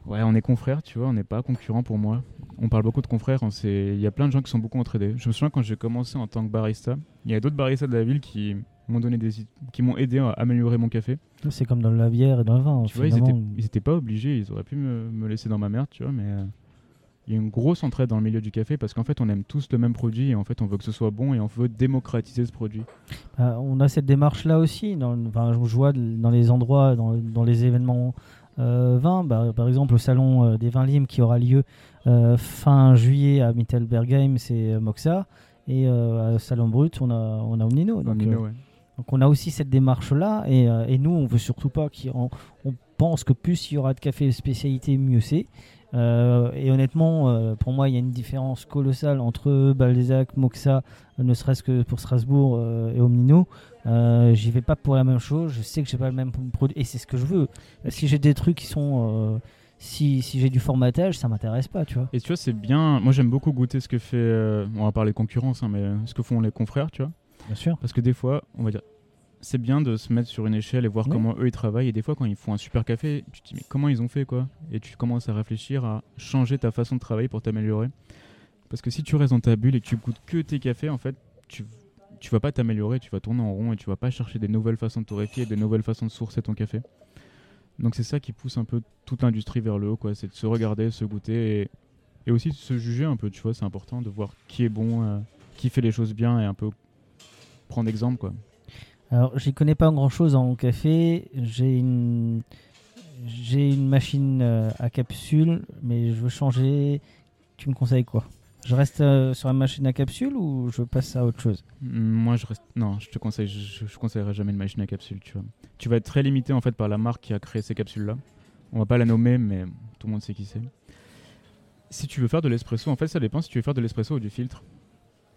ouais, on est confrères, tu vois, on n'est pas concurrents pour moi. On parle beaucoup de confrères, on sait- il y a plein de gens qui sont beaucoup entraidés. Je me souviens quand j'ai commencé en tant que barista, il y a d'autres baristas de la ville qui m'ont donné des, qui m'ont aidé à améliorer mon café. C'est comme dans la bière et dans le vin. Tu vois, ils étaient, ils étaient pas obligés, ils auraient pu me, me laisser dans ma merde, tu vois, mais euh, il y a une grosse entraide dans le milieu du café parce qu'en fait, on aime tous le même produit et en fait, on veut que ce soit bon et on veut démocratiser ce produit. Euh, on a cette démarche-là aussi. Dans, je vois dans les endroits, dans, dans les événements euh, vins, bah, par exemple au salon euh, des vins limes qui aura lieu euh, fin juillet à Mittelbergheim, c'est Moxa. Et à Salon Brut, on a, on a Omnino. Donc, Omnino, ouais. Donc on a aussi cette démarche-là et, euh, et nous on veut surtout pas qu'on on pense que plus il y aura de café spécialité, mieux c'est. Euh, et honnêtement, euh, pour moi, il y a une différence colossale entre Balzac, Moxa, euh, ne serait-ce que pour Strasbourg euh, et Omnino. J'y vais pas pour la même chose. Je sais que j'ai pas le même produit et c'est ce que je veux. Si j'ai des trucs qui sont, si, si j'ai du formatage, ça m'intéresse pas, tu vois. Et tu vois, c'est bien. Moi, j'aime beaucoup goûter ce que fait. on va parler concurrence, hein, mais ce que font les confrères, tu vois. Bien sûr. Parce que des fois, on va dire. C'est bien de se mettre sur une échelle et voir comment eux ils travaillent. Et des fois, quand ils font un super café, tu te dis, mais comment ils ont fait quoi? Et tu commences à réfléchir à changer ta façon de travailler pour t'améliorer. Parce que si tu restes dans ta bulle et que tu goûtes que tes cafés, en fait, tu, tu vas pas t'améliorer, tu vas tourner en rond et tu vas pas chercher des nouvelles façons de torréfier, des nouvelles façons de sourcer ton café. Donc c'est ça qui pousse un peu toute l'industrie vers le haut, quoi. C'est de se regarder, se goûter et, et aussi de se juger un peu, tu vois. C'est important de voir qui est bon, euh, qui fait les choses bien et un peu prendre exemple, quoi. Alors, j'y connais pas grand chose en café. J'ai une, j'ai une machine euh, à capsule, mais je veux changer. Tu me conseilles quoi? Je reste euh, sur la machine à capsule ou je passe à autre chose? Mm, Moi, je reste. Non, je te conseille, je, je conseillerais jamais une machine à capsule, tu vois. Tu vas être très limité en fait par la marque qui a créé ces capsules-là. On va pas la nommer, mais tout le monde sait qui c'est. Si tu veux faire de l'espresso, en fait, ça dépend si tu veux faire de l'espresso ou du filtre.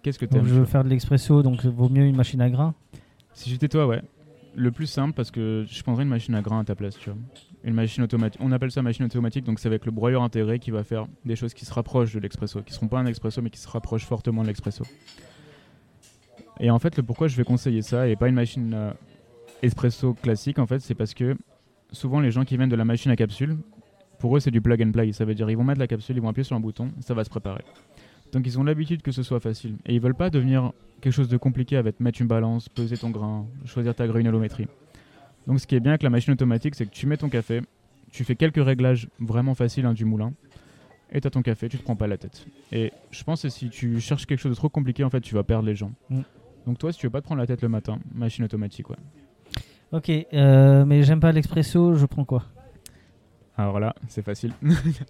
Qu'est-ce que tu Donc, je veux faire de l'expresso, donc vaut mieux une machine à grains? Si j'étais toi, ouais. Le plus simple, parce que je prendrais une machine à grains à ta place, tu vois. Une machine automatique. On appelle ça machine automatique, donc c'est avec le broyeur intégré qui va faire des choses qui se rapprochent de l'expresso, qui seront pas un expresso, mais qui se rapprochent fortement de l'expresso. Et en fait, le pourquoi je vais conseiller ça et pas une machine euh, espresso classique, en fait, c'est parce que souvent les gens qui viennent de la machine à capsule, pour eux c'est du plug and play. Ça veut dire ils vont mettre la capsule, ils vont appuyer sur un bouton, ça va se préparer. Donc ils ont l'habitude que ce soit facile et ils veulent pas devenir quelque chose de compliqué avec mettre une balance, peser ton grain, choisir ta granulométrie. Donc ce qui est bien avec la machine automatique, c'est que tu mets ton café, tu fais quelques réglages vraiment faciles hein, du moulin, et tu as ton café, tu te prends pas la tête. Et je pense que si tu cherches quelque chose de trop compliqué, en fait, tu vas perdre les gens. Mm. Donc toi, si tu veux pas te prendre la tête le matin, machine automatique, ouais. Ok, euh, mais j'aime pas l'expresso, je prends quoi? Alors là, c'est facile.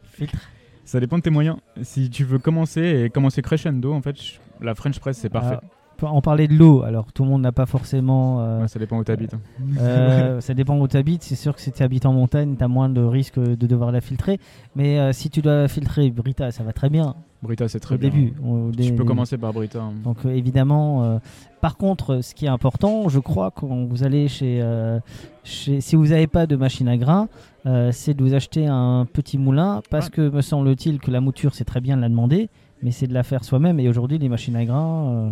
Filtre. Ça dépend de tes moyens. Si tu veux commencer et commencer crescendo, en fait, je- la French press, c'est parfait. Ah, on parlait de l'eau, alors tout le monde n'a pas forcément. euh, Ouais, ça dépend où tu habites. euh, ça dépend où tu habites. C'est sûr que si tu habites en montagne, tu as moins de risques de devoir la filtrer. Mais euh, si tu dois la filtrer, Brita, ça va très bien. Brita, c'est très au bien. début. au Tu peux commencer par Brita. hein. Donc évidemment, par contre, ce qui est important, je crois, quand vous allez chez, chez- si vous n'avez pas de machine à grains, euh, c'est de vous acheter un petit moulin, parce Ouais. que me semble-t-il que la mouture, c'est très bien de la demander, mais c'est de la faire soi-même. Et aujourd'hui, les machines à grains, c'est,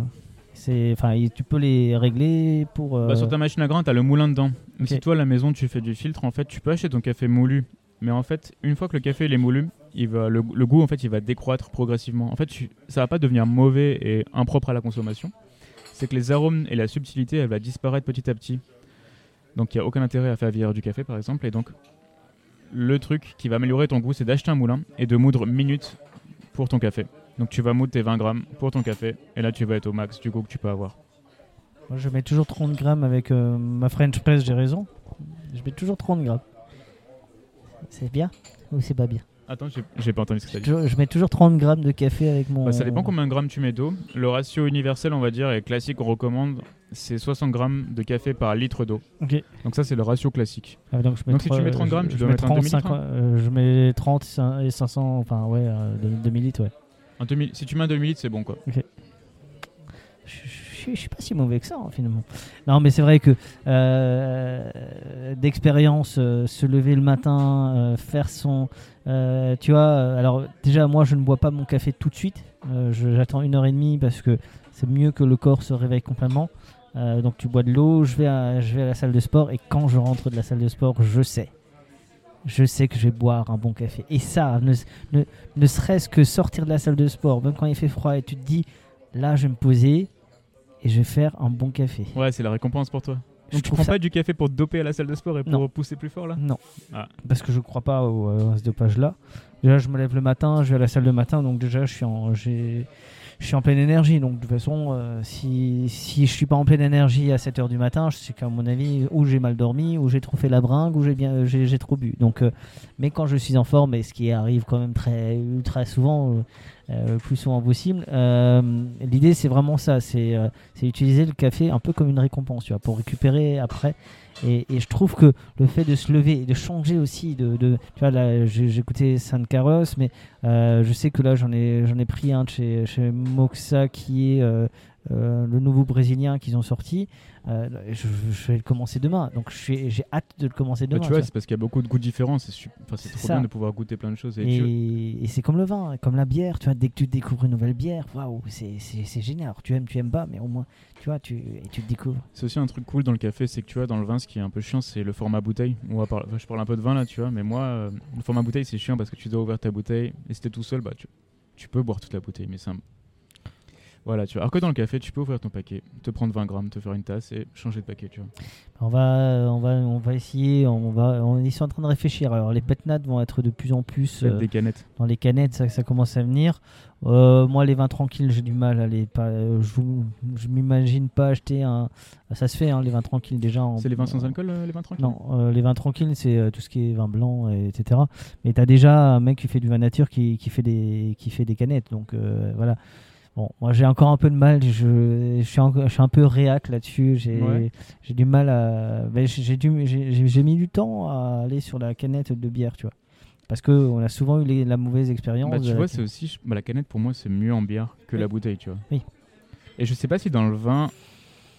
enfin, tu peux les régler pour. euh, Bah, sur ta machine à grains, tu as le moulin dedans. Si toi, à la maison, tu fais du filtre, en fait, tu peux acheter ton café moulu. Mais en fait, une fois que le café il est moulu, il va, le, le goût, en fait, il va décroître progressivement. En fait, tu- ça va pas devenir mauvais et impropre à la consommation. C'est que les arômes et la subtilité, elle va disparaître petit à petit. Donc, il n'y a aucun intérêt à faire vieillir du café, par exemple. Et donc, le truc qui va améliorer ton goût, c'est d'acheter un moulin et de moudre minutes pour ton café. Donc, tu vas moudre tes 20 grammes pour ton café. Et là, tu vas être au max du goût que tu peux avoir. Moi, je mets toujours 30 grammes avec euh, ma French Press, j'ai raison. Je mets toujours 30 grammes. C'est bien ou c'est pas bien? Attends, j'ai- pas entendu ce que tu as dit. je, je mets toujours 30 grammes de café avec mon. Bah, ça dépend combien de grammes tu mets d'eau. Le ratio universel, on va dire, et classique, on recommande, c'est 60 grammes de café par litre d'eau. Ok. Donc ça, c'est le ratio classique. Ah, donc, si tu mets 30 grammes, je- tu dois mettre un 30, demi-litre, 50, euh, je mets 30 cin- et 500, enfin ouais, euh, de- demi-litre, ouais. Si tu mets un demi-litre, c'est bon, quoi. Je, suis pas si mauvais que ça, hein, finalement. Non, mais c'est vrai que euh, d'expérience, euh, se lever le matin, euh, faire son. tu vois, alors déjà, moi, je ne bois pas mon café tout de suite. J'attends une heure et demie parce que c'est mieux que le corps se réveille complètement. Donc, tu bois de l'eau, je, vais à- je vais à la salle de sport et quand je rentre de la salle de sport, je sais. Je sais que je vais boire un bon café. Et ça, ne, ne, ne serait-ce que sortir de la salle de sport, même quand il fait froid, et tu te dis, là, je vais me poser et je vais faire un bon café. Ouais, c'est la récompense pour toi. Je Donc tu trouve prends ça- pas du café pour te doper à la salle de sport et pour Non. pousser plus fort, là? Non. Ah. Parce que je crois pas au, euh, à ce dopage-là. Déjà, je me lève le matin, je vais à la salle de matin, donc déjà, je suis en, j'ai- je suis en pleine énergie. Donc, de toute façon, euh, si, si je suis pas en pleine énergie à 7h du matin, je sais qu'à mon avis, ou j'ai mal dormi, ou j'ai trop fait la bringue, ou j'ai bien, j'ai, j'ai trop bu. Donc, euh, mais quand je suis en forme, et ce qui arrive quand même très, souvent, euh, le plus souvent possible, l'idée, c'est vraiment ça. C'est, c'est utiliser le café un peu comme une récompense, tu vois, pour récupérer après. Et, je trouve que le fait de se lever et de changer aussi, de, tu vois, là, écouté San Carlos, mais euh, je sais que là, j'en ai, j'en ai pris un de chez, chez Moxa qui est euh, euh, le nouveau brésilien qu'ils ont sorti. Euh, je, je vais le commencer demain, donc j'ai hâte de le commencer Bah, demain. tu tu vois, c'est parce qu'il y a beaucoup de goûts différents. C'est su- enfin, c'est C'est trop ça. bien de pouvoir goûter plein de choses. Et tu- Et, et c'est comme le vin, comme la bière, tu vois, dès que tu découvres une nouvelle bière, waouh, c'est génial. Alors, tu aimes, tu aimes pas, mais au moins, tu vois, tu, et tu te découvres. C'est aussi un truc cool dans le café, c'est que tu vois, dans le vin, ce qui est un peu chiant, c'est le format bouteille. On va parler- enfin, je parle un peu de vin là, tu vois, mais moi, euh, le format bouteille, c'est chiant parce que tu dois ouvrir ta bouteille et si t'es tout seul, bah, tu, tu peux boire toute la bouteille, mais c'est un- Voilà, tu vois. Alors que dans le café, tu peux ouvrir ton paquet, te prendre 20 grammes, te faire une tasse et changer de paquet, tu vois. On va, on va, on va essayer. On va, on, ils sont en train de réfléchir. Alors les petnats vont être de plus en plus euh, des canettes. dans les canettes. Ça, ça commence à venir. Euh, moi, les vins tranquilles, j'ai du mal à les. Pas, euh, je, je m'imagine pas acheter un. Ça se fait, hein, les vins tranquilles déjà. C'est les vins sans alcool, euh, les vins tranquilles? Non, euh, les vins tranquilles, c'est euh, tout ce qui est vin blanc, et, etc. Mais tu as déjà un mec qui fait du vin nature qui, qui fait, des, qui fait des canettes. Donc euh, voilà. Bon, moi j'ai encore un peu de mal. Je, je, suis, en- je suis un peu réac là-dessus. J'ai Ouais. du mal à. ben, j'ai- mis du temps à aller sur la canette de bière, tu vois. Parce qu'on a souvent eu les- la mauvaise expérience. Bah, tu avec- vois, c'est aussi. bah, la canette, pour moi, c'est mieux en bière que Oui. la bouteille, tu vois. Oui. Et je sais pas si dans le vin.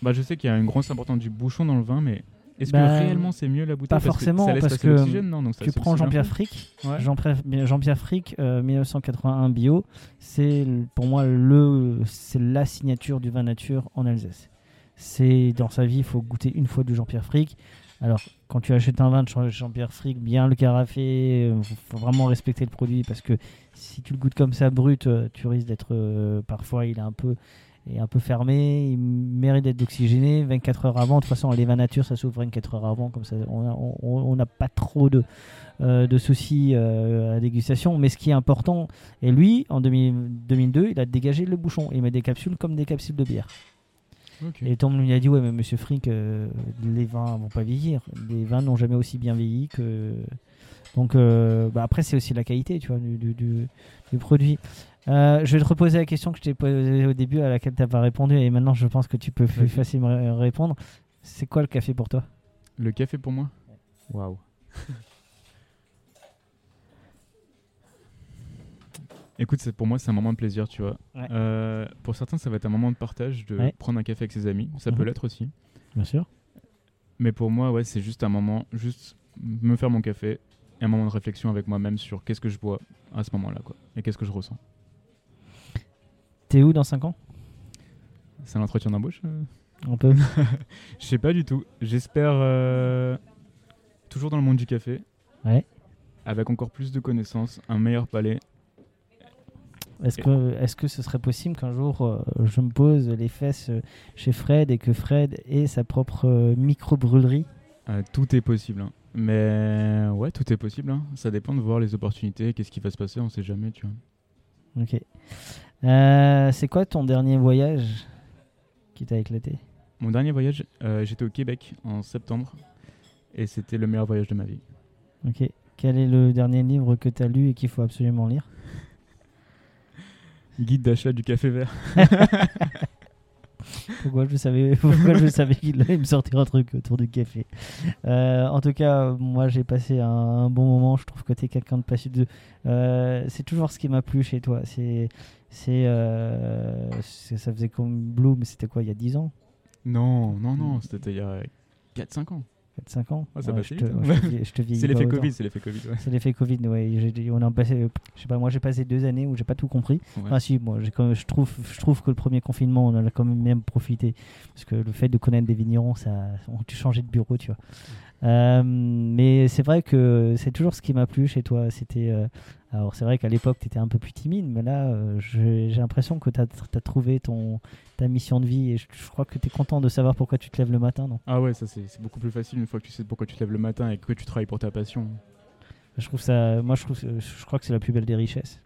Bah, je sais qu'il y a une grosse importance du bouchon dans le vin, mais est-ce Bah, que réellement c'est mieux la bouteille pas Parce forcément, parce que non Donc tu prends Jean-Pierre. Frick, Ouais. Jean-Pierre Jean-Pierre Frick, euh, 1981 bio, c'est pour moi le, c'est la signature du vin nature en Alsace. C'est dans sa vie, il faut goûter une fois du Jean-Pierre Frick. Alors, quand tu achètes un vin de Jean- Jean-Pierre Frick, bien le carafé, il faut vraiment respecter le produit parce que si tu le goûtes comme ça brut, euh, tu risques d'être euh, parfois il est un peu est un peu fermé, il mérite d'être oxygéné 24 heures avant. De toute façon, les vins nature, ça s'ouvre 24 heures avant, comme ça, on n'a pas trop de, euh, de soucis euh, à la dégustation. Mais ce qui est important, et lui, en 2000 2002, il a dégagé le bouchon. Il met des capsules comme des capsules de bière. Et Tom lui a dit Ouais, mais monsieur Frick, euh, les vins vont pas vieillir. Les vins n'ont jamais aussi bien vieilli que. Donc, bah, après, c'est aussi la qualité tu vois, du, du- du- du produit. Euh, je vais te reposer la question que je t'ai posée au début à laquelle tu n'as pas répondu et maintenant je pense que tu peux plus facilement ré- répondre. C'est quoi le café pour toi? Le café pour moi? Waouh. Écoute, pour moi, c'est un moment de plaisir, tu vois. Ouais. Euh, pour certains, ça va être un moment de partage, de Ouais. prendre un café avec ses amis. Ça Mhm. peut l'être aussi. Bien sûr. Mais pour moi, ouais, c'est juste un moment, juste me faire mon café et un moment de réflexion avec moi-même sur qu'est-ce que je bois à ce moment-là, quoi. Et qu'est-ce que je ressens. T'es où dans 5 ans? C'est un entretien d'embauche euh On peut Je sais pas du tout. J'espère euh, toujours dans le monde du café. Ouais. Avec encore plus de connaissances, un meilleur palais. Est-ce que, est que ce serait possible qu'un jour euh, je me pose les fesses euh, chez Fred et que Fred ait sa propre euh, micro-brûlerie? Euh, tout est possible. hein. Mais ouais, tout est possible. hein. Ça dépend de voir les opportunités, qu'est-ce qui va se passer, on sait jamais, tu vois. Ok. Euh, c'est quoi ton dernier voyage qui t'a éclaté? Mon dernier voyage, euh, j'étais au Québec en septembre et c'était le meilleur voyage de ma vie. Ok. Quel est le dernier livre que tu as lu et qu'il faut absolument lire? Guide d'achat du café vert. Pourquoi je savais, pourquoi je savais qu'il allait me sortir un truc autour du café. Euh, en tout cas, moi j'ai passé un, un bon moment. Je trouve que tu es quelqu'un de passionné. Euh, c'est toujours ce qui m'a plu chez toi. C'est, c'est, euh, ça faisait comme Blue, mais c'était quoi il y a 10 ans? Non, non, non, c'était il y a 4-5 ans. 4-5 ans Ah, ça Ouais, je, te, hein. ouais, je te vieillis C'est l'effet. Covid, c'est l'effet Covid, ouais. C'est l'effet Covid, ouais. On a passé, je sais pas, moi j'ai passé deux années où j'ai pas tout compris. Ouais. Ah si, moi même- je trouve, je trouve que le premier confinement, on en a quand même profité parce que le fait de connaître des vignerons, ça, on tu changeais de bureau, tu vois. Euh, mais c'est vrai que c'est toujours ce qui m'a plu chez toi. C'était, euh, alors c'est vrai qu'à l'époque tu étais un peu plus timide, mais là euh, j'ai l'impression que tu as, trouvé ton ta mission de vie et je, je crois que tu es content de savoir pourquoi tu te lèves le matin, non? Ah ouais, ça c'est beaucoup plus facile une fois que tu sais pourquoi tu te lèves le matin et que tu travailles pour ta passion. Je trouve ça, moi je trouve, je crois que c'est la plus belle des richesses.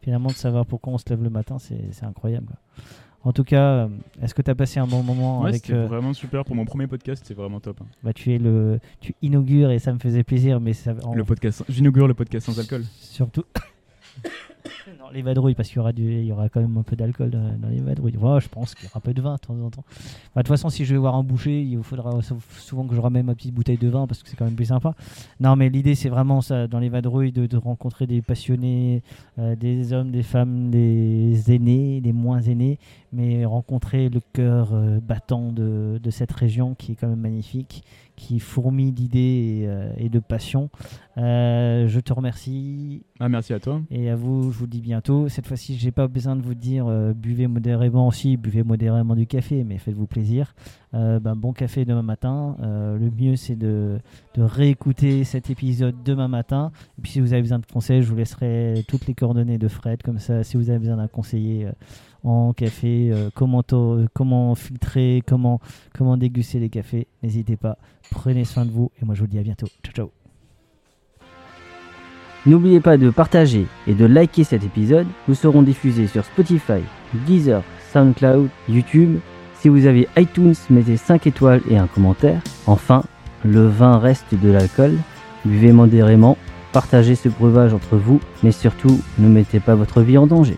Finalement, de savoir pourquoi on se lève le matin, c'est c'est incroyable. quoi. En tout cas, euh, est-ce que tu as passé un bon moment Ouais, avec c'était euh, vraiment super pour mon premier podcast, c'est vraiment top. hein. bah, tu es le, tu inaugures et ça me faisait plaisir, mais ça, en- Le podcast, j'inaugure le podcast sans alcool. surtout les vadrouilles parce qu'il y aura il quand même un peu d'alcool dans, les vadrouilles. Je pense qu'il y aura un peu de vin de temps en temps. Bah, De toute façon, si je vais voir un boucher, il faudra souvent que je ramène ma petite bouteille de vin parce que c'est quand même plus sympa. Non, mais l'idée c'est vraiment ça dans les vadrouilles de, rencontrer des passionnés, euh, des hommes, des femmes, des aînés, des moins aînés, mais rencontrer le cœur euh, battant de cette région qui est quand même magnifique, qui fourmille d'idées et, euh, et de passion. Euh, je te remercie Ah, merci à toi. et à vous, je vous dis bientôt. Cette fois-ci, j'ai pas besoin de vous dire euh, buvez modérément aussi, buvez modérément du café, mais faites-vous plaisir. Ben, bon café demain matin. Le mieux, c'est de, de réécouter cet épisode demain matin. Et puis, si vous avez besoin de conseils, je vous laisserai toutes les coordonnées de Fred. Comme ça, si vous avez besoin d'un conseiller en café, euh, comment, to- comment filtrer, comment, comment déguster les cafés, n'hésitez pas. Prenez soin de vous. Et moi, je vous dis à bientôt. Ciao, ciao. N'oubliez pas de partager et de liker cet épisode. Nous serons diffusés sur Spotify, Deezer, SoundCloud, YouTube. Si vous avez iTunes, mettez 5 étoiles et un commentaire. Enfin, le vin reste de l'alcool. Buvez modérément, partagez ce breuvage entre vous, mais surtout, ne mettez pas votre vie en danger.